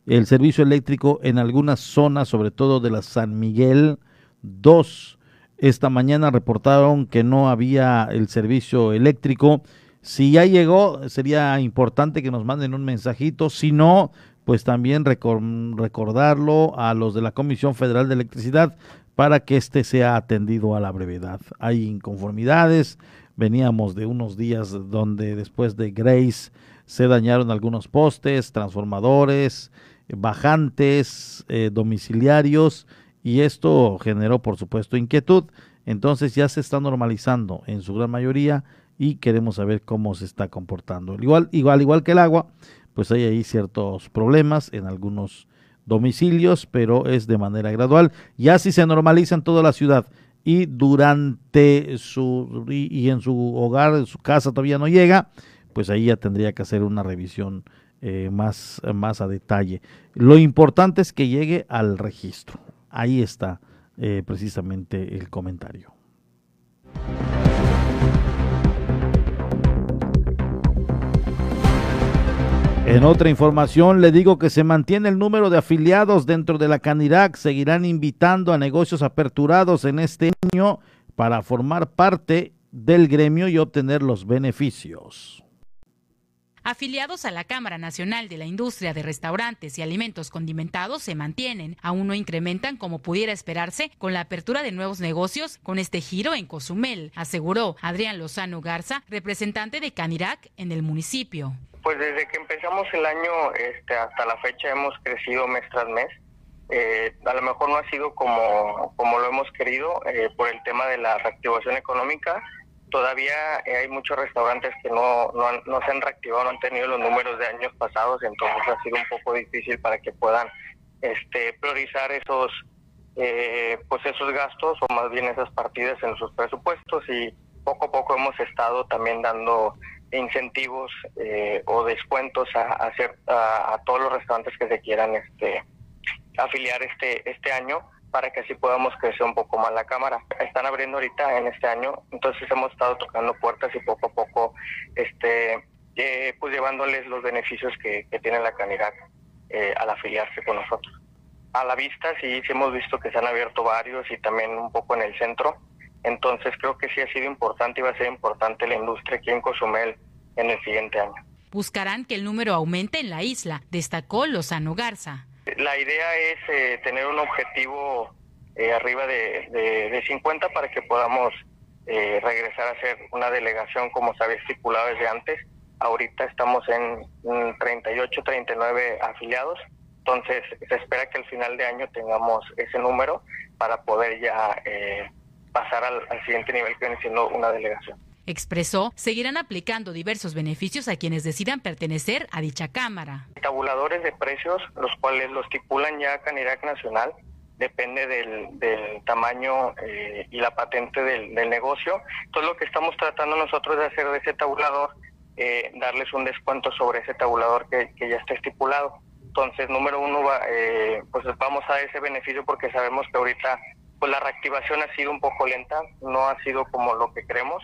el servicio eléctrico en algunas zonas, sobre todo de la San Miguel 2. Esta mañana reportaron que no había el servicio eléctrico. Si ya llegó, sería importante que nos manden un mensajito. Si no, pues también recordarlo a los de la Comisión Federal de Electricidad para que éste sea atendido a la brevedad. Hay inconformidades, veníamos de unos días donde después de Grace se dañaron algunos postes, transformadores, bajantes, eh, domiciliarios, y esto generó, por supuesto, inquietud. Entonces ya se está normalizando en su gran mayoría y queremos saber cómo se está comportando. Igual, igual, igual que el agua, pues hay ahí ciertos problemas en algunos domicilios, pero es de manera gradual. Ya si se normaliza en toda la ciudad y durante su y, en su hogar, en su casa todavía no llega, pues ahí ya tendría que hacer una revisión eh, más, más a detalle. Lo importante es que llegue al registro. Ahí está eh, precisamente el comentario. En otra información, le digo que se mantiene el número de afiliados dentro de la Canirac. Seguirán invitando a negocios aperturados en este año para formar parte del gremio y obtener los beneficios. Afiliados a la Cámara Nacional de la Industria de Restaurantes y Alimentos Condimentados se mantienen, aún no incrementan como pudiera esperarse con la apertura de nuevos negocios con este giro en Cozumel, aseguró Adrián Lozano Garza, representante de Canirac en el municipio. Pues desde que empezamos el año este, hasta la fecha hemos crecido mes tras mes. Eh, a lo mejor no ha sido como, como lo hemos querido eh, por el tema de la reactivación económica. Todavía eh, hay muchos restaurantes que no, no, se han reactivado, no han tenido los números de años pasados, entonces ha sido un poco difícil para que puedan este, priorizar esos, pues esos gastos o más bien esas partidas en sus presupuestos y poco a poco hemos estado también dando incentivos eh, o descuentos a, hacer a, todos los restaurantes que se quieran este afiliar este este año para que así podamos crecer un poco más la cámara. Están abriendo ahorita en este año, entonces hemos estado tocando puertas y poco a poco este eh, pues llevándoles los beneficios que, tiene la Canirac eh, al afiliarse con nosotros. A la vista sí, sí hemos visto que se han abierto varios y también un poco en el centro entonces creo que sí ha sido importante y va a ser importante la industria aquí en Cozumel en el siguiente año. Buscarán que el número aumente en la isla, destacó Lozano Garza. La idea es eh, tener un objetivo eh, arriba de, de, 50 para que podamos eh, regresar a ser una delegación como se había estipulado desde antes. Ahorita estamos en 38, 39 afiliados, entonces se espera que al final de año tengamos ese número para poder ya pasar al, siguiente nivel que viene siendo una delegación. Expresó, seguirán aplicando diversos beneficios a quienes decidan pertenecer a dicha Cámara. Tabuladores de precios, los cuales los estipulan ya Canirac Nacional, depende del, tamaño eh, y la patente del, negocio. Entonces lo que estamos tratando nosotros de hacer de ese tabulador, eh, darles un descuento sobre ese tabulador que, ya está estipulado. Entonces, número uno, eh, pues vamos a ese beneficio porque sabemos que ahorita pues la reactivación ha sido un poco lenta, no ha sido como lo que creemos.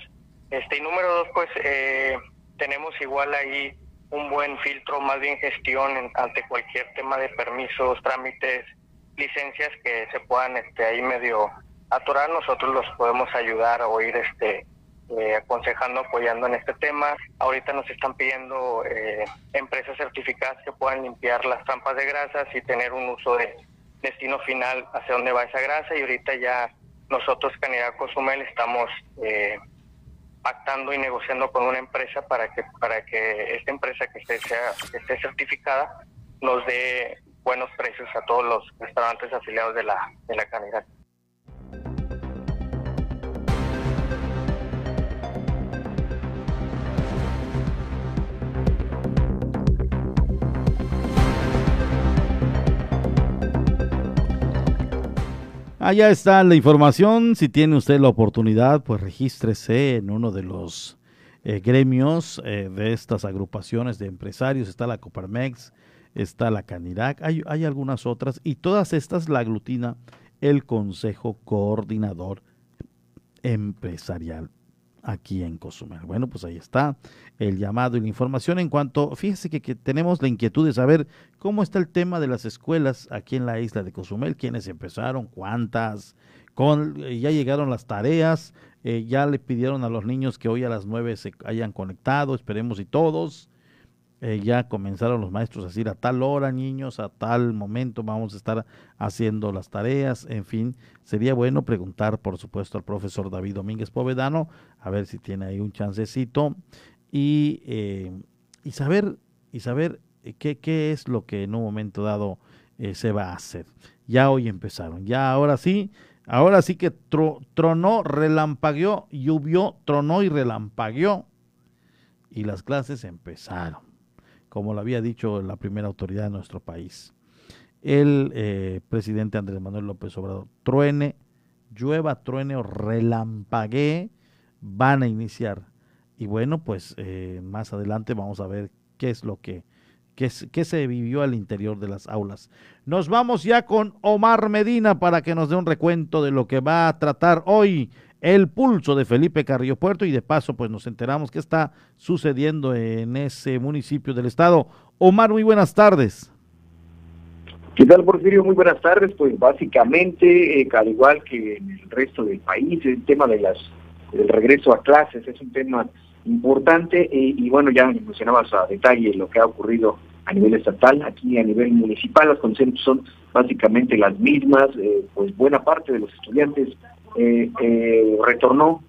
Este, y número dos, pues eh, tenemos igual ahí un buen filtro, más bien gestión ante cualquier tema de permisos, trámites, licencias que se puedan este, ahí medio atorar, nosotros los podemos ayudar o ir este, eh, aconsejando, apoyando en este tema. Ahorita nos están pidiendo eh, empresas certificadas que puedan limpiar las trampas de grasas y tener un uso de destino final hacia dónde va esa grasa y ahorita ya nosotros Canidad Cozumel estamos eh, pactando y negociando con una empresa para que para que esta empresa que esté, sea, que esté certificada nos dé buenos precios a todos los restaurantes afiliados de la de la Canidad. Allá está la información. Si tiene usted la oportunidad, pues regístrese en uno de los eh, gremios eh, de estas agrupaciones de empresarios. Está la Coparmex, está la Canirac, hay, hay algunas otras y todas estas la aglutina el Consejo Coordinador empresarial aquí en Cozumel. Bueno, pues ahí está el llamado y la información en cuanto, fíjese que, que, tenemos la inquietud de saber cómo está el tema de las escuelas aquí en la isla de Cozumel, quiénes empezaron, cuántas, con, eh, ya llegaron las tareas, eh, ya le pidieron a los niños que hoy a las nueve se hayan conectado, esperemos y todos. Eh, ya comenzaron los maestros a decir a tal hora, niños, a tal momento vamos a estar haciendo las tareas, en fin, sería bueno preguntar, por supuesto, al profesor David Domínguez Povedano, a ver si tiene ahí un chancecito y, eh, y saber, y saber qué, qué es lo que en un momento dado se va a hacer. Ya hoy empezaron, ya ahora sí, Ahora sí que tronó, relampagueó, llovió, tronó y relampagueó. Y las clases empezaron, como lo había dicho la primera autoridad de nuestro país. El eh, presidente Andrés Manuel López Obrador, truene, llueva, truene o relampaguee, van a iniciar. Y bueno, pues eh, más adelante vamos a ver qué es lo que que, se vivió al interior de las aulas. Nos vamos ya con Omar Medina para que nos dé un recuento de lo que va a tratar hoy el pulso de Felipe Carrillo Puerto y de paso pues nos enteramos qué está sucediendo en ese municipio del estado. Omar, muy buenas tardes. ¿Qué tal, Porfirio? Muy buenas tardes. Pues básicamente, eh, al igual que en el resto del país, el tema de las del regreso a clases es un tema importante y, y bueno, ya mencionabas a detalle lo que ha ocurrido a nivel estatal, aquí a nivel municipal las condiciones son básicamente las mismas, eh, pues buena parte de los estudiantes eh, eh, retornó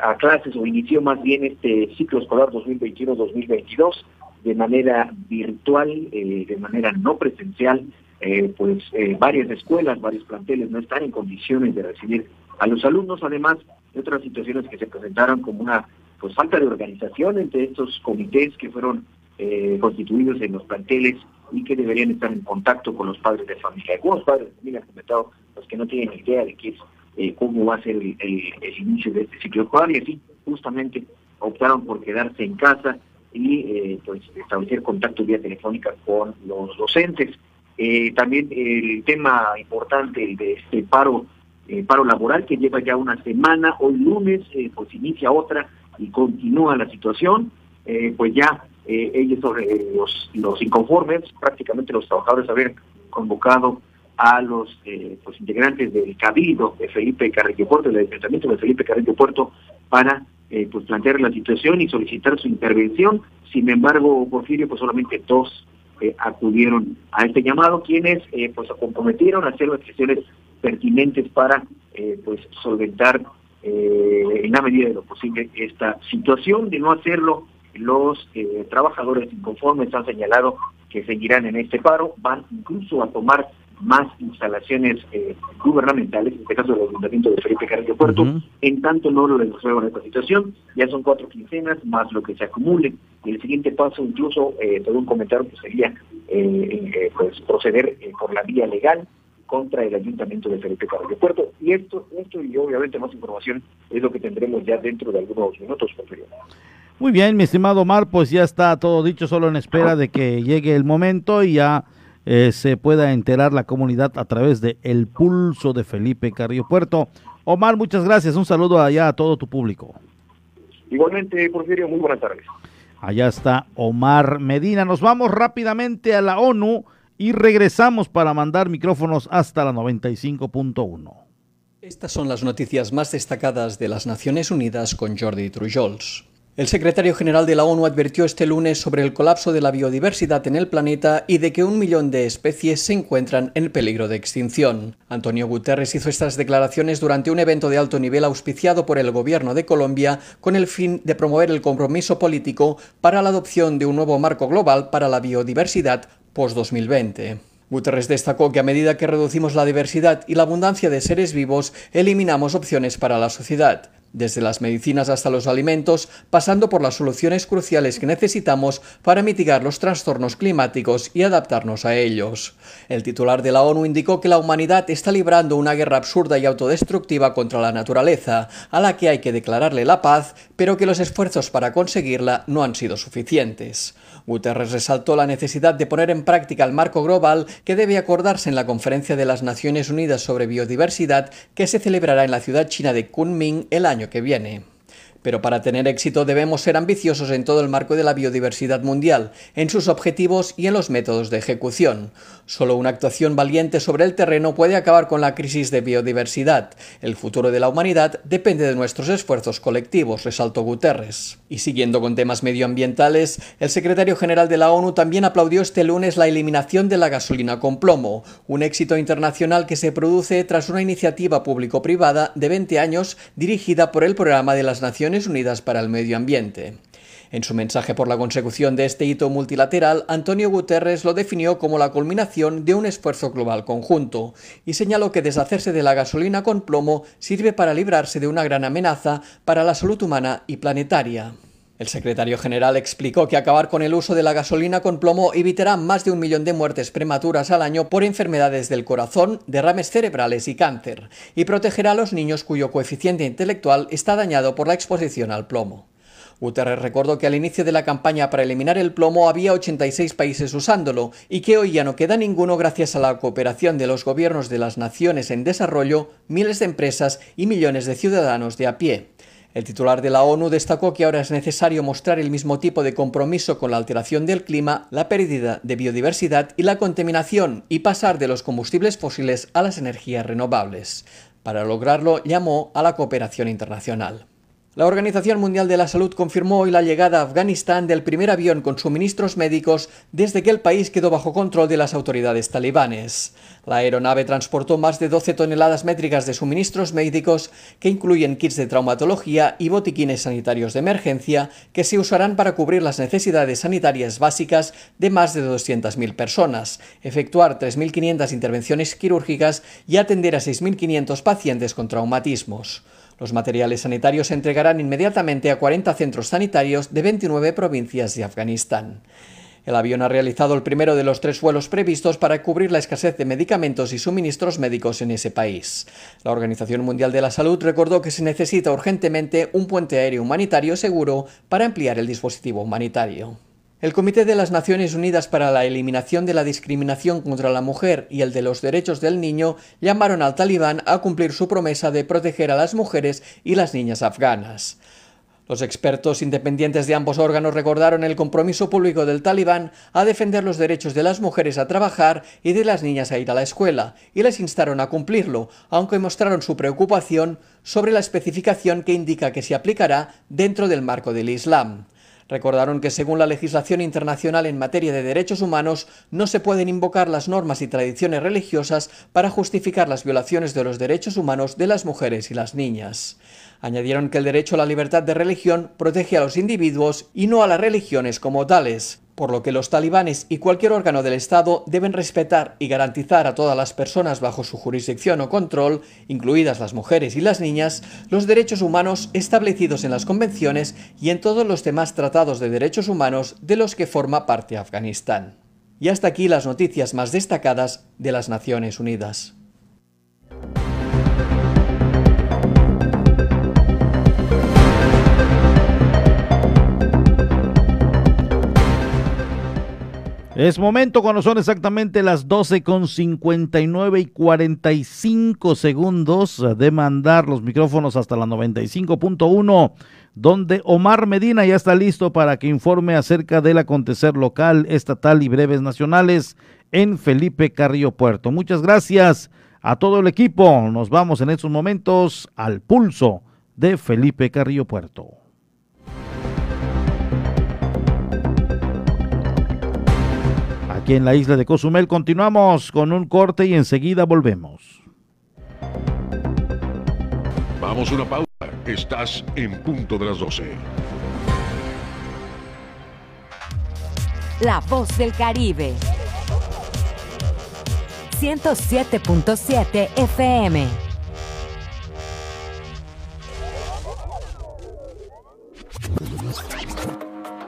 a clases o inició más bien este ciclo escolar 2021-2022 de manera virtual, de manera no presencial, pues varias escuelas, varios planteles no están en condiciones de recibir a los alumnos, además de otras situaciones que se presentaron como una pues falta de organización entre estos comités que fueron eh, constituidos en los planteles y que deberían estar en contacto con los padres de familia. Algunos padres de familia han comentado los que no tienen idea de qué es, eh, cómo va a ser el, inicio de este ciclo escolar y así justamente optaron por quedarse en casa y eh, pues establecer contacto vía telefónica con los docentes. también el tema importante de este paro paro laboral que lleva ya una semana, hoy lunes pues inicia otra y continúa la situación, pues ya eh, ellos los, los inconformes, prácticamente los trabajadores habían convocado a los eh, pues, integrantes del cabildo de Felipe Carrillo Puerto, del ayuntamiento de Felipe Carrillo Puerto, para eh, pues plantear la situación y solicitar su intervención. Sin embargo, Porfirio, pues solamente dos eh, acudieron a este llamado, quienes pues se comprometieron a hacer las gestiones pertinentes para pues solventar en la medida de lo posible esta situación. De no hacerlo, los trabajadores inconformes han señalado que seguirán en este paro, van incluso a tomar más instalaciones eh, gubernamentales, en este caso el Ayuntamiento de Felipe Carrillo Puerto, en tanto no lo resuelvan esta situación, ya son cuatro quincenas más lo que se acumule, y el siguiente paso incluso, eh, según comentaron, que sería eh, pues proceder por la vía legal contra el Ayuntamiento de Felipe Carrillo Puerto, y esto, esto y obviamente más información es lo que tendremos ya dentro de algunos minutos. Muy bien, mi estimado Omar, pues ya está todo dicho, solo en espera de que llegue el momento y ya eh, se pueda enterar la comunidad a través de El Pulso de Felipe Carrillo Puerto. Omar, muchas gracias, un saludo allá a todo tu público. Igualmente, Porfirio, muy buenas tardes. Allá está Omar Medina. Nos vamos rápidamente a la ONU y regresamos para mandar micrófonos hasta la 95.1. Estas son las noticias más destacadas de las Naciones Unidas con Jordi Trujols. El secretario general de la ONU advirtió este lunes sobre el colapso de la biodiversidad en el planeta y de que un millón de especies se encuentran en peligro de extinción. Antonio Guterres hizo estas declaraciones durante un evento de alto nivel auspiciado por el gobierno de Colombia con el fin de promover el compromiso político para la adopción de un nuevo marco global para la biodiversidad post-2020. Guterres destacó que a medida que reducimos la diversidad y la abundancia de seres vivos, eliminamos opciones para la sociedad desde las medicinas hasta los alimentos, pasando por las soluciones cruciales que necesitamos para mitigar los trastornos climáticos y adaptarnos a ellos. El titular de la ONU indicó que la humanidad está librando una guerra absurda y autodestructiva contra la naturaleza, a la que hay que declararle la paz, pero que los esfuerzos para conseguirla no han sido suficientes. Guterres resaltó la necesidad de poner en práctica el marco global que debe acordarse en la Conferencia de las Naciones Unidas sobre Biodiversidad que se celebrará en la ciudad china de Kunming el año que viene. Pero para tener éxito debemos ser ambiciosos en todo el marco de la biodiversidad mundial, en sus objetivos y en los métodos de ejecución. Solo una actuación valiente sobre el terreno puede acabar con la crisis de biodiversidad. El futuro de la humanidad depende de nuestros esfuerzos colectivos, resaltó Guterres. Y siguiendo con temas medioambientales, el secretario general de la ONU también aplaudió este lunes la eliminación de la gasolina con plomo, un éxito internacional que se produce tras una iniciativa público-privada de 20 años dirigida por el Programa de las Naciones Unidas para el Medio Ambiente. En su mensaje por la consecución de este hito multilateral, Antonio Guterres lo definió como la culminación de un esfuerzo global conjunto y señaló que deshacerse de la gasolina con plomo sirve para librarse de una gran amenaza para la salud humana y planetaria. El secretario general explicó que acabar con el uso de la gasolina con plomo evitará más de un millón de muertes prematuras al año por enfermedades del corazón, derrames cerebrales y cáncer, y protegerá a los niños cuyo coeficiente intelectual está dañado por la exposición al plomo. Guterres recordó que al inicio de la campaña para eliminar el plomo había 86 países usándolo y que hoy ya no queda ninguno gracias a la cooperación de los gobiernos de las naciones en desarrollo, miles de empresas y millones de ciudadanos de a pie. El titular de la ONU destacó que ahora es necesario mostrar el mismo tipo de compromiso con la alteración del clima, la pérdida de biodiversidad y la contaminación y pasar de los combustibles fósiles a las energías renovables. Para lograrlo llamó a la cooperación internacional. La Organización Mundial de la Salud confirmó hoy la llegada a Afganistán del primer avión con suministros médicos desde que el país quedó bajo control de las autoridades talibanes. La aeronave transportó más de 12 toneladas métricas de suministros médicos que incluyen kits de traumatología y botiquines sanitarios de emergencia que se usarán para cubrir las necesidades sanitarias básicas de más de 200.000 personas, efectuar 3.500 intervenciones quirúrgicas y atender a 6.500 pacientes con traumatismos. Los materiales sanitarios se entregarán inmediatamente a 40 centros sanitarios de 29 provincias de Afganistán. El avión ha realizado el primero de los tres vuelos previstos para cubrir la escasez de medicamentos y suministros médicos en ese país. La Organización Mundial de la Salud recordó que se necesita urgentemente un puente aéreo humanitario seguro para ampliar el dispositivo humanitario. El Comité de las Naciones Unidas para la Eliminación de la Discriminación contra la Mujer y el de los Derechos del Niño llamaron al talibán a cumplir su promesa de proteger a las mujeres y las niñas afganas. Los expertos independientes de ambos órganos recordaron el compromiso público del talibán a defender los derechos de las mujeres a trabajar y de las niñas a ir a la escuela, y les instaron a cumplirlo, aunque mostraron su preocupación sobre la especificación que indica que se aplicará dentro del marco del Islam. Recordaron que según la legislación internacional en materia de derechos humanos no se pueden invocar las normas y tradiciones religiosas para justificar las violaciones de los derechos humanos de las mujeres y las niñas. Añadieron que el derecho a la libertad de religión protege a los individuos y no a las religiones como tales por lo que los talibanes y cualquier órgano del Estado deben respetar y garantizar a todas las personas bajo su jurisdicción o control, incluidas las mujeres y las niñas, los derechos humanos establecidos en las convenciones y en todos los demás tratados de derechos humanos de los que forma parte Afganistán. Y hasta aquí las noticias más destacadas de las Naciones Unidas. Es momento cuando son exactamente las 12 con 59 y 45 segundos de mandar los micrófonos hasta la 95.1, donde Omar Medina ya está listo para que informe acerca del acontecer local, estatal y breves nacionales en Felipe Carrillo Puerto. Muchas gracias a todo el equipo. Nos vamos en estos momentos al pulso de Felipe Carrillo Puerto. Aquí en la isla de Cozumel. Continuamos con un corte y enseguida volvemos. Vamos a una pausa. Estás en punto de las 12. La voz del Caribe. 107.7 FM.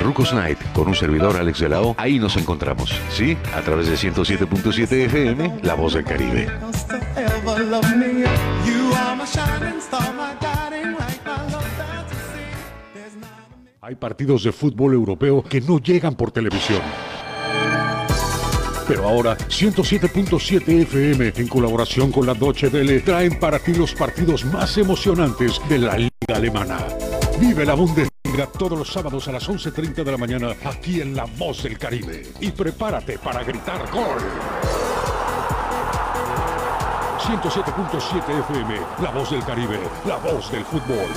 Rucos Night, con un servidor Alex de la. Ahí nos encontramos, ¿sí? A través de 107.7 FM, La Voz del Caribe. Hay partidos de fútbol europeo que no llegan por televisión. Pero ahora, 107.7 FM, en colaboración con la Deutsche Welle, traen para ti los partidos más emocionantes de la Liga Alemana. Vive la Bundesliga todos los sábados a las 11.30 de la mañana aquí en La Voz del Caribe. Y prepárate para gritar gol. 107.7 FM, La Voz del Caribe, la voz del fútbol.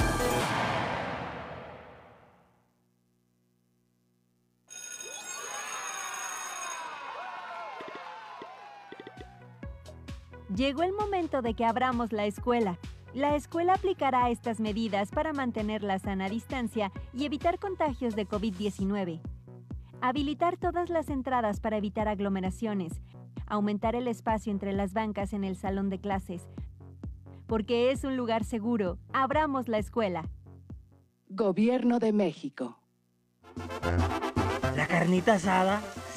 Llegó el momento de que abramos la escuela. La escuela aplicará estas medidas para mantener la sana distancia y evitar contagios de COVID-19. Habilitar todas las entradas para evitar aglomeraciones. Aumentar el espacio entre las bancas en el salón de clases. Porque es un lugar seguro, abramos la escuela. Gobierno de México. La carnita asada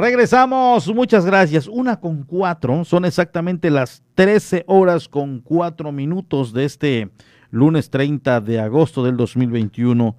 Regresamos, muchas gracias. Una con cuatro, son exactamente las 13 horas con cuatro minutos de este lunes 30 de agosto del 2021.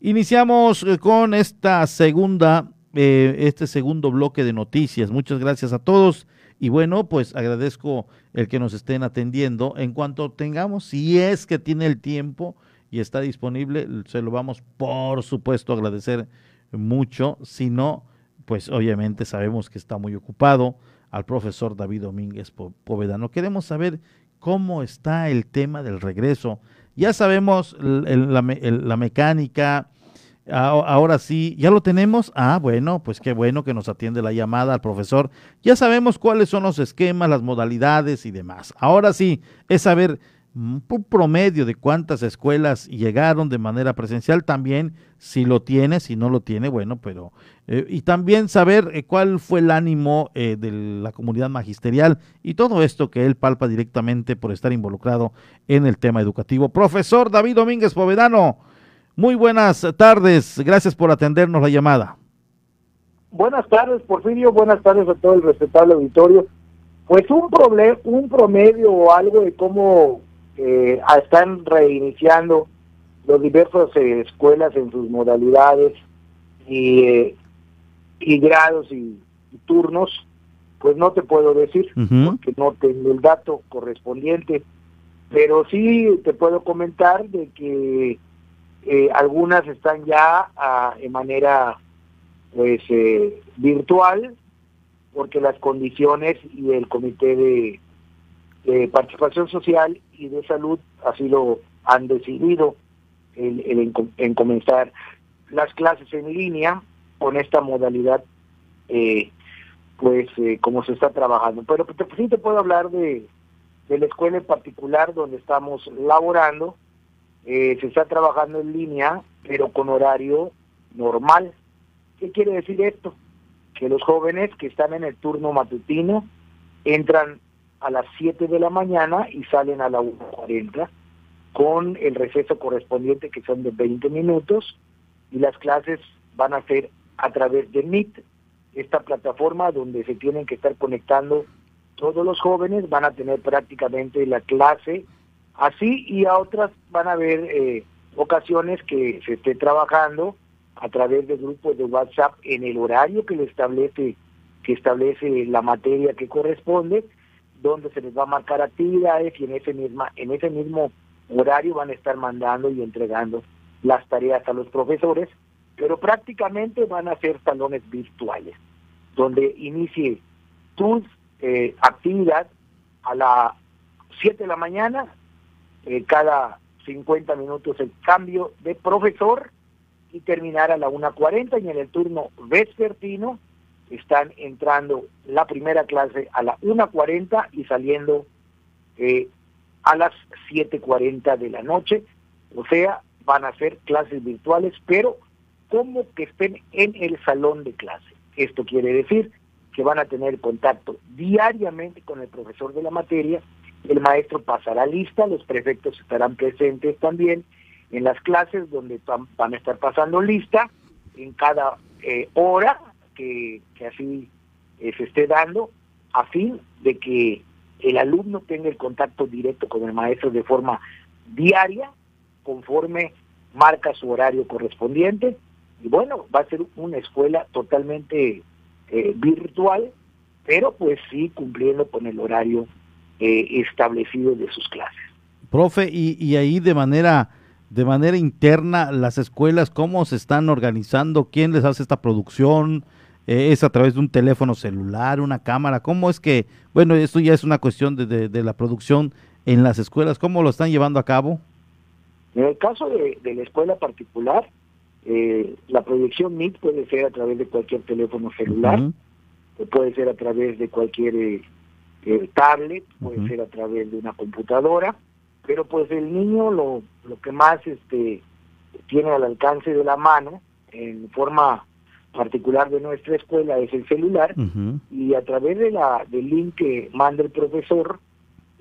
Iniciamos eh, con esta segunda, eh, este segundo bloque de noticias. Muchas gracias a todos y bueno, pues agradezco el que nos estén atendiendo. En cuanto tengamos, si es que tiene el tiempo y está disponible, se lo vamos por supuesto a agradecer mucho. Si no, pues obviamente sabemos que está muy ocupado, al profesor David Domínguez Povedano. Queremos saber cómo está el tema del regreso. Ya sabemos la, mecánica, ahora sí, ¿ya lo tenemos? Ah, bueno, pues qué bueno que nos atiende la llamada al profesor. Ya sabemos cuáles son los esquemas, las modalidades y demás. Ahora sí, es saber un promedio de cuántas escuelas llegaron de manera presencial también, si lo tiene, si no lo tiene, bueno, pero eh, y también saber eh, cuál fue el ánimo eh, de la comunidad magisterial y todo esto que él palpa directamente por estar involucrado en el tema educativo. Profesor David Domínguez Povedano, muy buenas tardes, gracias por atendernos la llamada. Buenas tardes, Porfirio, buenas tardes a todo el respetable auditorio. Pues un, problema, un promedio o algo de cómo están reiniciando los diversas escuelas en sus modalidades y y grados y, turnos, pues no te puedo decir, porque no tengo el dato correspondiente, pero sí te puedo comentar de que eh, algunas están ya ah, de manera pues eh, virtual porque las condiciones y el comité de, participación social y de salud así lo han decidido en, en, comenzar las clases en línea con esta modalidad eh, pues eh, como se está trabajando. Pero pues, sí te puedo hablar de, de la escuela en particular donde estamos laborando. Eh, se está trabajando en línea pero con horario normal. ¿qué quiere decir esto? que los jóvenes que están en el turno matutino entran a las 7 de la mañana y salen a la 1.40 con el receso correspondiente que son de 20 minutos y las clases van a ser a través de Meet, esta plataforma donde se tienen que estar conectando todos los jóvenes, van a tener prácticamente la clase así y a otras van a haber eh, ocasiones que se esté trabajando a través de grupos de WhatsApp en el horario que le establece que establece la materia que corresponde, donde se les va a marcar actividades y en ese misma en ese mismo horario van a estar mandando y entregando las tareas a los profesores, pero prácticamente van a ser salones virtuales, donde inicie tu eh, actividad a las 7 de la mañana, eh, cada 50 minutos el cambio de profesor y terminar a la 1.40 y en el turno vespertino están entrando la primera clase a la 1.40 y saliendo eh, a las 7.40 de la noche, o sea, van a ser clases virtuales, pero como que estén en el salón de clase. Esto quiere decir que van a tener contacto diariamente con el profesor de la materia, el maestro pasará lista, los prefectos estarán presentes también en las clases donde van a estar pasando lista en cada eh, hora que, así eh, se esté dando a fin de que el alumno tenga el contacto directo con el maestro de forma diaria conforme marca su horario correspondiente y bueno, va a ser una escuela totalmente eh, virtual, pero pues sí cumpliendo con el horario establecido de sus clases. Profe, y, y ahí de manera de manera interna las escuelas, cómo se están organizando, quién les hace esta producción, eh, es a través de un teléfono celular, una cámara, cómo es que, bueno, esto ya es una cuestión de, de, la producción en las escuelas, cómo lo están llevando a cabo. En el caso de, la escuela particular, eh, la proyección MIT puede ser a través de cualquier teléfono celular, puede ser a través de cualquier eh, tablet, puede ser a través de una computadora, pero pues el niño lo, lo que más este tiene al alcance de la mano en forma particular de nuestra escuela es el celular y a través de la del link que manda el profesor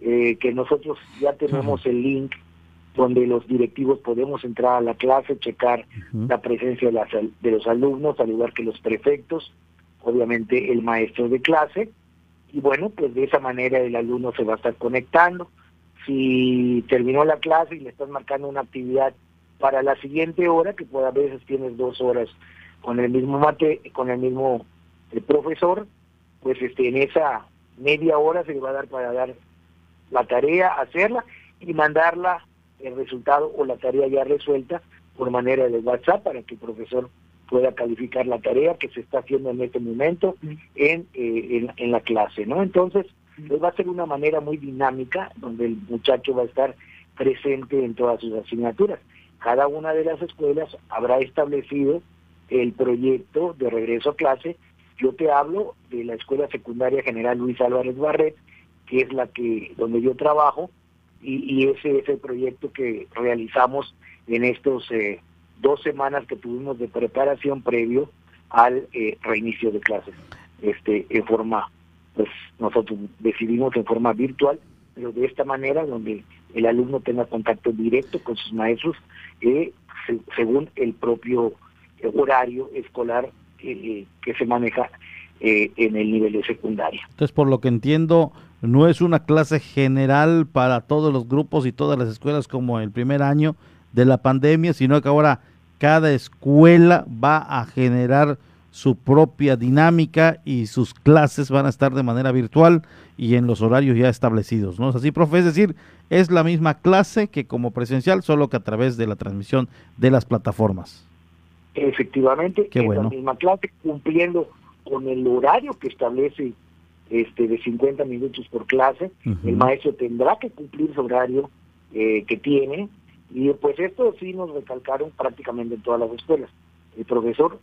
eh, que nosotros ya tenemos el link donde los directivos podemos entrar a la clase, checar la presencia de, las, de los alumnos, al igual que los prefectos, obviamente el maestro de clase, y bueno, pues de esa manera el alumno se va a estar conectando. Si terminó la clase y le estás marcando una actividad para la siguiente hora, que pues a veces tienes dos horas con el mismo mate, con el mismo el profesor, pues este en esa media hora se le va a dar para dar la tarea, hacerla y mandarla el resultado o la tarea ya resuelta por manera de WhatsApp para que el profesor pueda calificar la tarea que se está haciendo en este momento en, eh, en, en la clase, ¿no? Entonces, pues va a ser una manera muy dinámica donde el muchacho va a estar presente en todas sus asignaturas. Cada una de las escuelas habrá establecido el proyecto de regreso a clase. Yo te hablo de la Escuela Secundaria General Luis Álvarez Barret, que es la que donde yo trabajo, y, ese es el proyecto que realizamos en estos eh, dos semanas que tuvimos de preparación previo al eh, reinicio de clases, este, en forma pues nosotros decidimos en forma virtual, pero de esta manera donde el alumno tenga contacto directo con sus maestros eh, según el propio horario escolar eh, que se maneja eh, en el nivel de secundaria. Entonces, por lo que entiendo, no es una clase general para todos los grupos y todas las escuelas como el primer año de la pandemia, sino que ahora cada escuela va a generar su propia dinámica y sus clases van a estar de manera virtual y en los horarios ya establecidos, ¿no? Es así, profe, es decir, es la misma clase que como presencial, solo que a través de la transmisión de las plataformas. Efectivamente, Qué es bueno. la misma clase, cumpliendo con el horario que establece este de 50 minutos por clase. El maestro tendrá que cumplir su horario eh, que tiene y pues esto sí nos recalcaron prácticamente en todas las escuelas. El profesor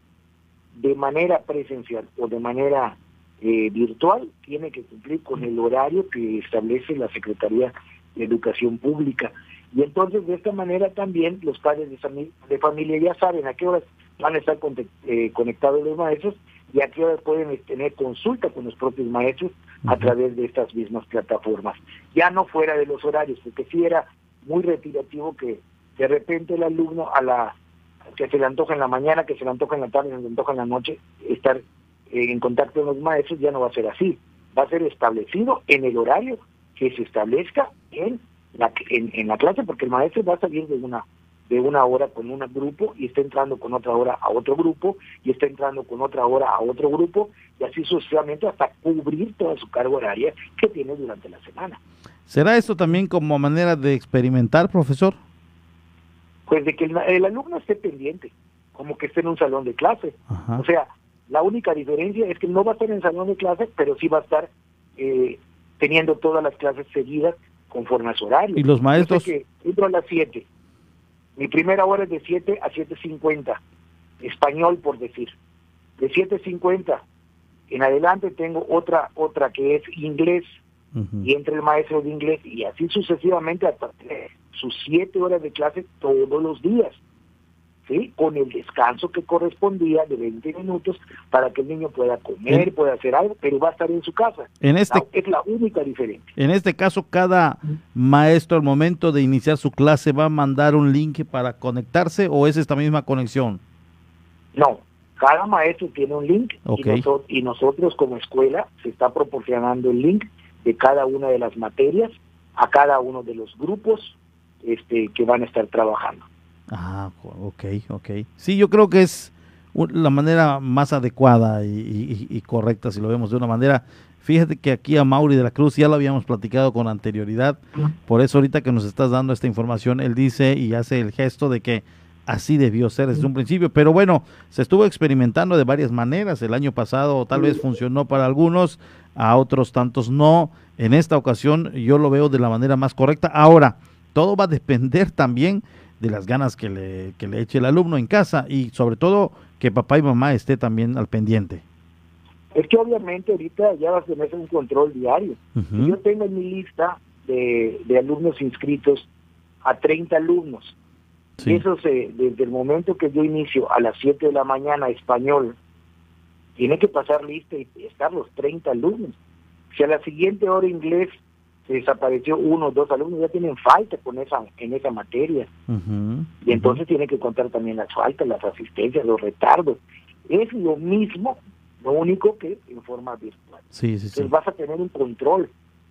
de manera presencial o de manera eh, virtual tiene que cumplir con el horario que establece la Secretaría de Educación Pública. Y entonces de esta manera también los padres de, fami- de familia ya saben a qué horas van a estar eh, conectados los maestros y a qué horas pueden eh, tener consulta con los propios maestros a través de estas mismas plataformas. Ya no fuera de los horarios, porque sí era muy retirativo que de repente el alumno a la que se le antoja en la mañana, que se le antoja en la tarde, que se le antoja en la noche, estar eh, en contacto con los maestros ya no va a ser así. Va a ser establecido en el horario que se establezca en la, en, en la clase, porque el maestro va a salir de una de una hora con un grupo y está entrando con otra hora a otro grupo y está entrando con otra hora a otro grupo y así sucesivamente hasta cubrir toda su carga horaria que tiene durante la semana. ¿Será esto también como manera de experimentar, profesor? Pues de que el, el alumno esté pendiente, como que esté en un salón de clase. O sea, la única diferencia es que no va a estar en el salón de clase, pero sí va a estar eh, teniendo todas las clases seguidas conforme a su horario. Y los Yo maestros- sé que entro a las 7. Mi primera hora es de 7 a 7.50. Español, por decir. De 7.50 en adelante tengo otra otra que es inglés y entra el maestro de inglés y así sucesivamente hasta sus siete horas de clase todos los días, ¿sí? Con el descanso que correspondía de 20 minutos para que el niño pueda comer, En- pueda hacer algo, pero va a estar en su casa. En este- es la única diferencia. En este caso, cada maestro al momento de iniciar su clase va a mandar un link para conectarse o es esta misma conexión. No, cada maestro tiene un link y, noso- y nosotros como escuela se está proporcionando el link de cada una de las materias a cada uno de los grupos este, que van a estar trabajando. Ah, ok, ok. Sí, yo creo que es la manera más adecuada y- y correcta si lo vemos de una manera. Fíjate que aquí a Mauri de la Cruz ya lo habíamos platicado con anterioridad, por eso ahorita que nos estás dando esta información, él dice y hace el gesto de que así debió ser desde un principio, pero bueno, se estuvo experimentando de varias maneras. El año pasado tal vez funcionó para algunos, a otros tantos no. En esta ocasión yo lo veo de la manera más correcta. Ahora, todo va a depender también de las ganas que le, que le eche el alumno en casa y sobre todo que papá y mamá esté también al pendiente. Es que obviamente ahorita ya vas a tener un control diario. Yo tengo en mi lista de, de alumnos inscritos a 30 alumnos. Y eso se, desde el momento que yo inicio a las 7 de la mañana español, tiene que pasar lista y estar los 30 alumnos. Si a la siguiente hora inglés se desapareció uno o dos alumnos, ya tienen falta con esa, en esa materia. Y entonces tiene que contar también las faltas, las asistencias, los retardos. Es lo mismo, lo único que en forma virtual. Sí, sí, sí. Entonces vas a tener un control.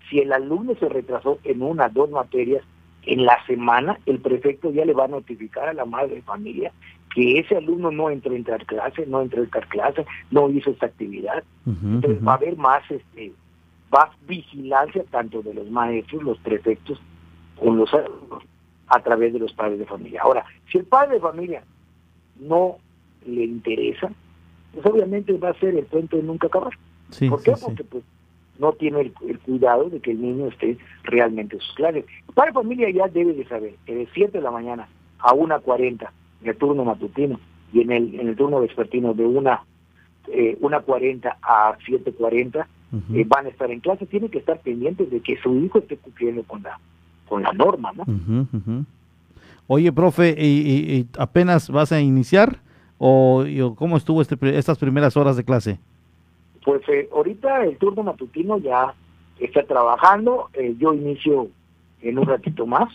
Si el alumno se retrasó en una, dos materias, en la semana el prefecto ya le va a notificar a la madre de familia que ese alumno no entró a entrar clase, no entró a entrar clase, no hizo esta actividad. Entonces va a haber más este más vigilancia tanto de los maestros, los prefectos, con los alumnos, a través de los padres de familia. Ahora, si el padre de familia no le interesa, pues obviamente va a ser el cuento de nunca acabar. Sí, ¿Por qué? sí, sí. Porque pues no tiene el, el cuidado de que el niño esté realmente en sus clases. El padre de familia ya debe de saber que de 7 de la mañana a 1.40 en el turno matutino y en el, en el turno vespertino de 1 eh, 1.40 a 7.40 eh, van a estar en clase, tiene que estar pendientes de que su hijo esté cumpliendo con la con la norma, ¿no? Oye, profe, ¿y, y- y apenas vas a iniciar o, cómo estuvo este, estas primeras horas de clase? Pues eh, ahorita el turno matutino ya está trabajando, eh, yo inicio en un ratito más,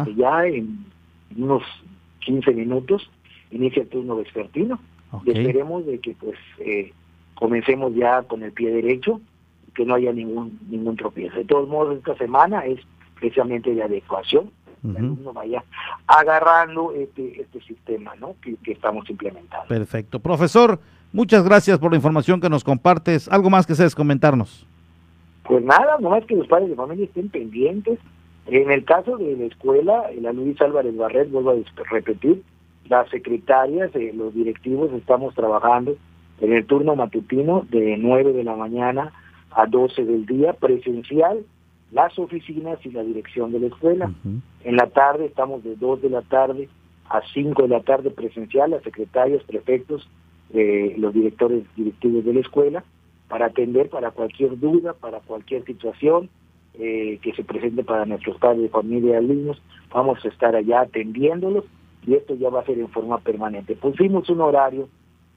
este, ya en unos 15 minutos inicia el turno vespertino. Y esperemos de que pues eh, comencemos ya con el pie derecho que no haya ningún ningún tropiezo. De todos modos, esta semana es precisamente de adecuación, el alumno vaya agarrando este, este sistema ¿no? que, que estamos implementando. Perfecto. Profesor, muchas gracias por la información que nos compartes. ¿Algo más que seas comentarnos? Pues nada, nomás que los padres de familia estén pendientes. En el caso de la escuela, la Luis Álvarez Barret, vuelvo a repetir, las secretarias, eh, los directivos estamos trabajando en el turno matutino de 9 de la mañana a 12 del día, presencial, las oficinas y la dirección de la escuela. En la tarde estamos de 2 de la tarde a 5 de la tarde presencial, las secretarias, prefectos, eh, los directores directivos de la escuela, para atender para cualquier duda, para cualquier situación eh, que se presente para nuestros padres de familia y alumnos. Vamos a estar allá atendiéndolos y esto ya va a ser en forma permanente. Pusimos un horario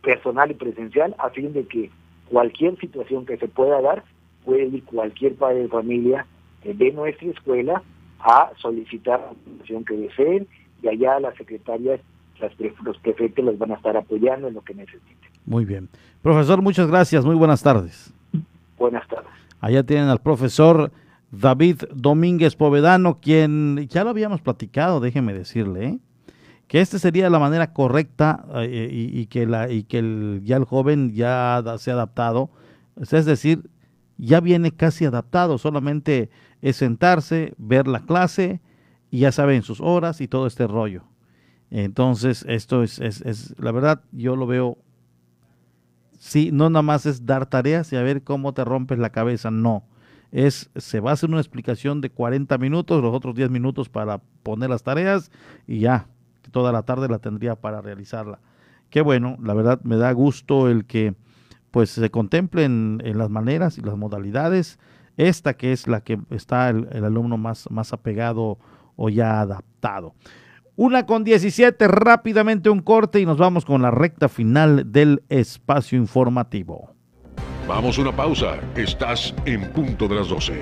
personal y presencial a fin de que cualquier situación que se pueda dar, puede ir cualquier padre de familia de nuestra escuela a solicitar la información que deseen y allá las secretarias, las, los prefectos los van a estar apoyando en lo que necesiten. Muy bien. Profesor, muchas gracias. Muy buenas tardes. Buenas tardes. Allá tienen al profesor David Domínguez Povedano, quien ya lo habíamos platicado, déjeme decirle, ¿eh? Que esta sería la manera correcta eh, y, que la y que el, ya el joven ya se ha adaptado, es decir, ya viene casi adaptado, solamente es sentarse, ver la clase y ya saben sus horas y todo este rollo. Entonces, esto es, es, es la verdad, yo lo veo, sí, no nada más es dar tareas y a ver cómo te rompes la cabeza, no. Es, se va a hacer una explicación de 40 minutos, los otros 10 minutos para poner las tareas y ya, toda la tarde la tendría para realizarla. Qué bueno, la verdad me da gusto el que pues se contemplen en las maneras y las modalidades, esta que es la que está el, alumno más, más apegado o ya adaptado. Una con 17, rápidamente un corte y nos vamos con la recta final del espacio informativo. Vamos a una pausa, estás en punto de las 12.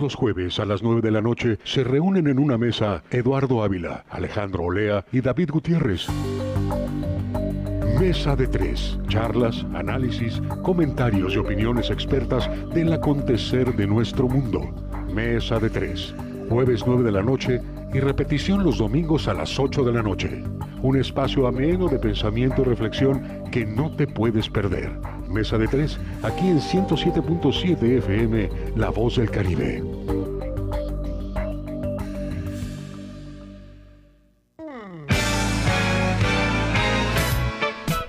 Los jueves a las 9 de la noche se reúnen en una mesa Eduardo Ávila, Alejandro Olea y David Gutiérrez. Mesa de tres. Charlas, análisis, comentarios y opiniones expertas del acontecer de nuestro mundo. Mesa de tres. Jueves 9 de la noche y repetición los domingos a las 8 de la noche. Un espacio ameno de pensamiento y reflexión que no te puedes perder. Mesa de tres, aquí en 107.7 FM, La Voz del Caribe.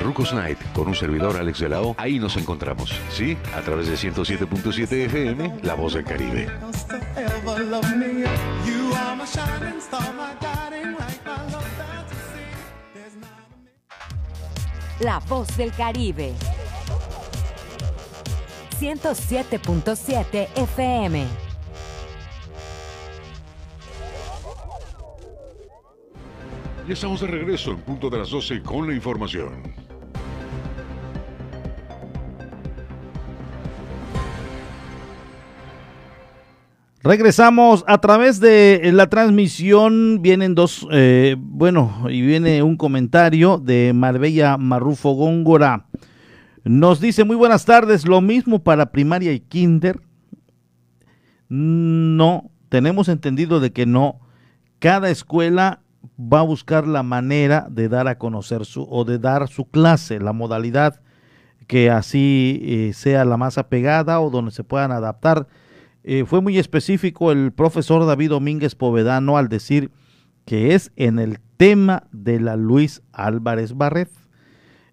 Rucos Night, con un servidor Alex de la. Ahí nos encontramos, ¿sí? A través de 107.7 FM, La Voz del Caribe. La Voz del Caribe. 107.7 FM. Ya estamos de regreso en punto de las 12 con la información. Regresamos a través de la transmisión. Vienen dos, eh, bueno, y viene un comentario de Marbella Marrufo Góngora. Nos dice, muy buenas tardes, lo mismo para primaria y kinder. No, tenemos entendido de que no. Cada escuela va a buscar la manera de dar a conocer su o de dar su clase, la modalidad que así eh, sea la más apegada o donde se puedan adaptar eh, fue muy específico el profesor David Domínguez Povedano al decir que es en el tema de la Luis Álvarez Barret.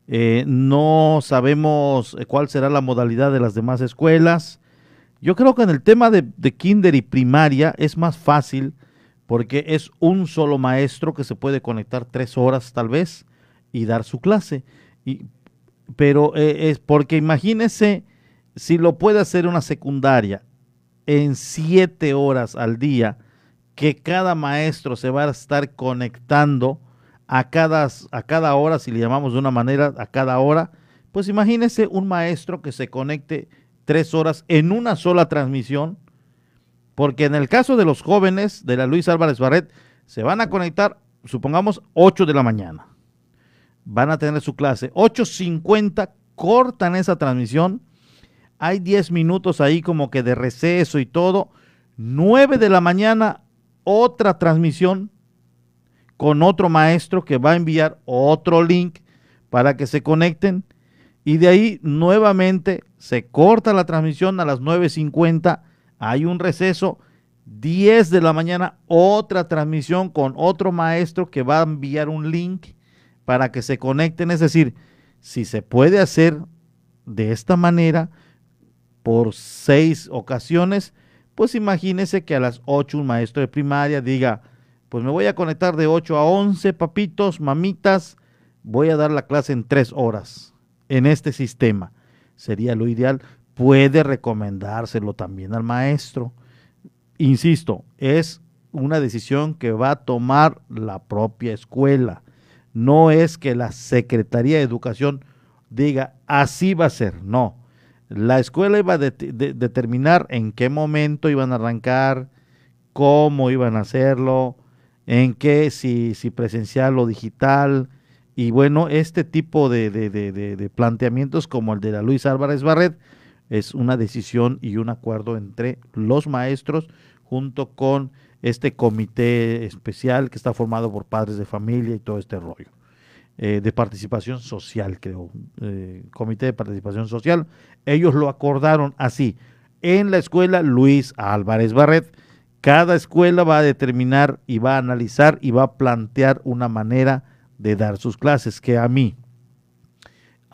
Eh, no sabemos cuál será la modalidad de las demás escuelas. Yo creo que en el tema de, kinder y primaria es más fácil porque es un solo maestro que se puede conectar tres horas tal vez y dar su clase. Y, pero es porque imagínese si lo puede hacer una secundaria en siete horas al día que cada maestro se va a estar conectando a cada, a cada hora, si le llamamos de una manera, a cada hora, pues imagínese un maestro que se conecte tres horas en una sola transmisión, porque en el caso de los jóvenes de la Luis Álvarez Barret, se van a conectar, supongamos, 8 de la mañana. Van a tener su clase. 8.50 cortan esa transmisión hay 10 minutos ahí como que de receso y todo. 9 de la mañana, otra transmisión con otro maestro que va a enviar otro link para que se conecten. Y de ahí nuevamente se corta la transmisión a las 9.50. Hay un receso. 10 de la mañana, otra transmisión con otro maestro que va a enviar un link para que se conecten. Es decir, si se puede hacer de esta manera, por seis ocasiones, pues imagínese que a las 8 un maestro de primaria diga, pues me voy a conectar de 8 a 11, papitos, mamitas, voy a dar la clase en tres horas en este sistema. Sería lo ideal. Puede recomendárselo también al maestro. Insisto, es una decisión que va a tomar la propia escuela. No es que la Secretaría de Educación diga, así va a ser. No la escuela iba a determinar en qué momento iban a arrancar, cómo iban a hacerlo, en qué, si, si presencial o digital. Y bueno, este tipo de, de, planteamientos como el de la Luis Álvarez Barret es una decisión y un acuerdo entre los maestros junto con este comité especial que está formado por padres de familia y todo este rollo. Eh, de participación social, creo, eh, comité de participación social. Ellos lo acordaron así. En la escuela Luis Álvarez Barret, cada escuela va a determinar y va a analizar y va a plantear una manera de dar sus clases, que a mí,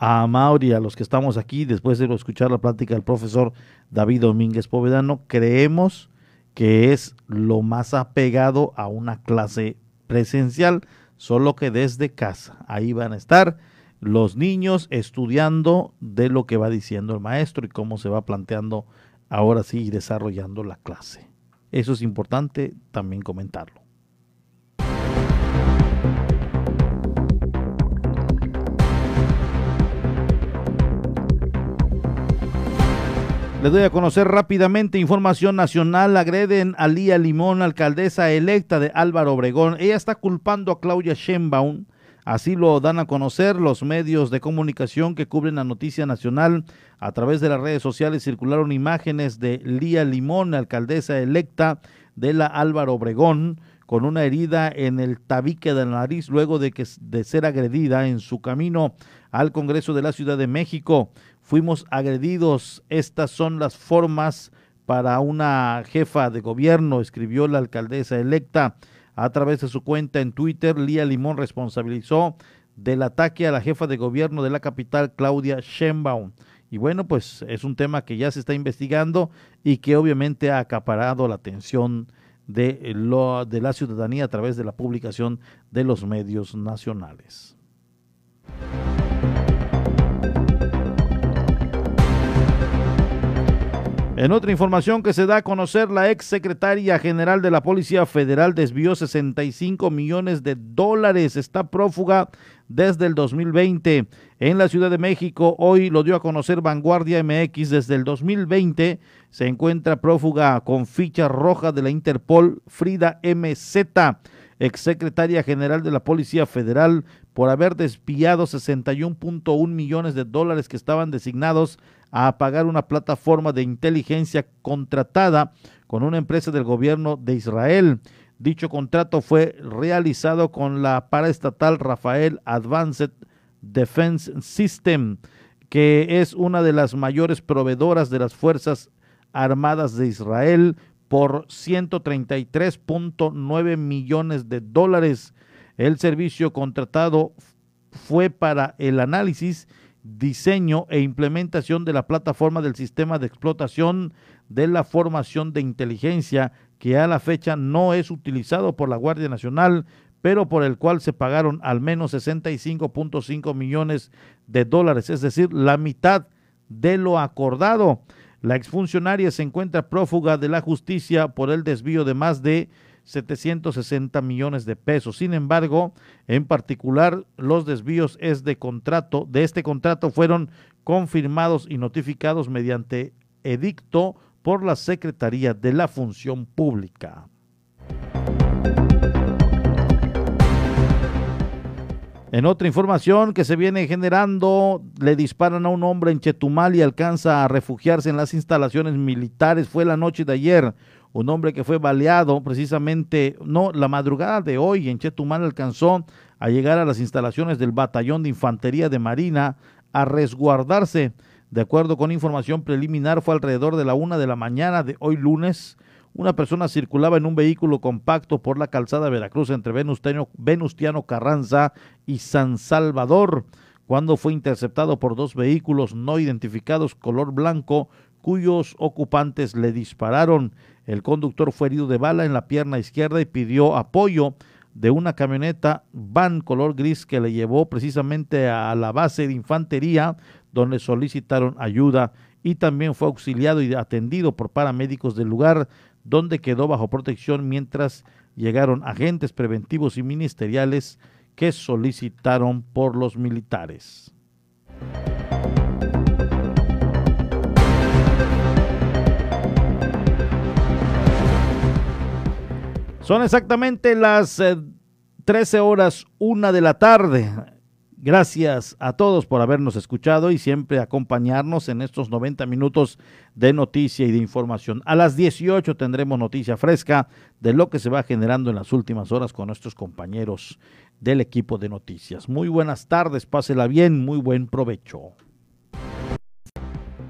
a Mauri, a los que estamos aquí, después de escuchar la plática del profesor David Domínguez Povedano, creemos que es lo más apegado a una clase presencial solo que desde casa. Ahí van a estar los niños estudiando de lo que va diciendo el maestro y cómo se va planteando ahora sí desarrollando la clase. Eso es importante también comentarlo. Les doy a conocer rápidamente información nacional. Agreden a Lía Limón, alcaldesa electa de Álvaro Obregón. Ella está culpando a Claudia Sheinbaum, Así lo dan a conocer los medios de comunicación que cubren la noticia nacional. A través de las redes sociales circularon imágenes de Lía Limón, alcaldesa electa de la Álvaro Obregón, con una herida en el tabique de la nariz luego de, que, de ser agredida en su camino al Congreso de la Ciudad de México. Fuimos agredidos. Estas son las formas para una jefa de gobierno, escribió la alcaldesa electa. A través de su cuenta en Twitter, Lía Limón responsabilizó del ataque a la jefa de gobierno de la capital, Claudia Sheinbaum. Y bueno, pues es un tema que ya se está investigando y que obviamente ha acaparado la atención de, la ciudadanía a través de la publicación de los medios nacionales. En otra información que se da a conocer, la ex secretaria general de la Policía Federal desvió 65 millones de dólares. Está prófuga desde el 2020 en la Ciudad de México. Hoy lo dio a conocer Vanguardia MX. Desde el 2020 se encuentra prófuga con ficha roja de la Interpol Frida MZ, exsecretaria general de la Policía Federal, por haber desviado 61.1 millones de dólares que estaban designados a pagar una plataforma de inteligencia contratada con una empresa del gobierno de Israel. Dicho contrato fue realizado con la paraestatal Rafael Advanced Defense System, que es una de las mayores proveedoras de las Fuerzas Armadas de Israel por 133.9 millones de dólares. El servicio contratado fue para el análisis diseño e implementación de la plataforma del sistema de explotación de la formación de inteligencia que a la fecha no es utilizado por la Guardia Nacional, pero por el cual se pagaron al menos 65.5 millones de dólares, es decir, la mitad de lo acordado. La exfuncionaria se encuentra prófuga de la justicia por el desvío de más de 760 millones de pesos. Sin embargo, en particular, los desvíos es de contrato, de este contrato fueron confirmados y notificados mediante edicto por la Secretaría de la Función Pública. En otra información que se viene generando, le disparan a un hombre en Chetumal y alcanza a refugiarse en las instalaciones militares. Fue la noche de ayer un hombre que fue baleado precisamente, no, la madrugada de hoy en Chetumal alcanzó a llegar a las instalaciones del Batallón de Infantería de Marina a resguardarse. De acuerdo con información preliminar, fue alrededor de la una de la mañana de hoy lunes. Una persona circulaba en un vehículo compacto por la calzada Veracruz entre Venustiano, Venustiano Carranza y San Salvador, cuando fue interceptado por dos vehículos no identificados color blanco cuyos ocupantes le dispararon. El conductor fue herido de bala en la pierna izquierda y pidió apoyo de una camioneta van color gris que le llevó precisamente a la base de infantería donde solicitaron ayuda y también fue auxiliado y atendido por paramédicos del lugar donde quedó bajo protección mientras llegaron agentes preventivos y ministeriales que solicitaron por los militares. Son exactamente las 13 eh, horas, una de la tarde. Gracias a todos por habernos escuchado y siempre acompañarnos en estos 90 minutos de noticia y de información. A las 18 tendremos noticia fresca de lo que se va generando en las últimas horas con nuestros compañeros del equipo de noticias. Muy buenas tardes, pásela bien, muy buen provecho.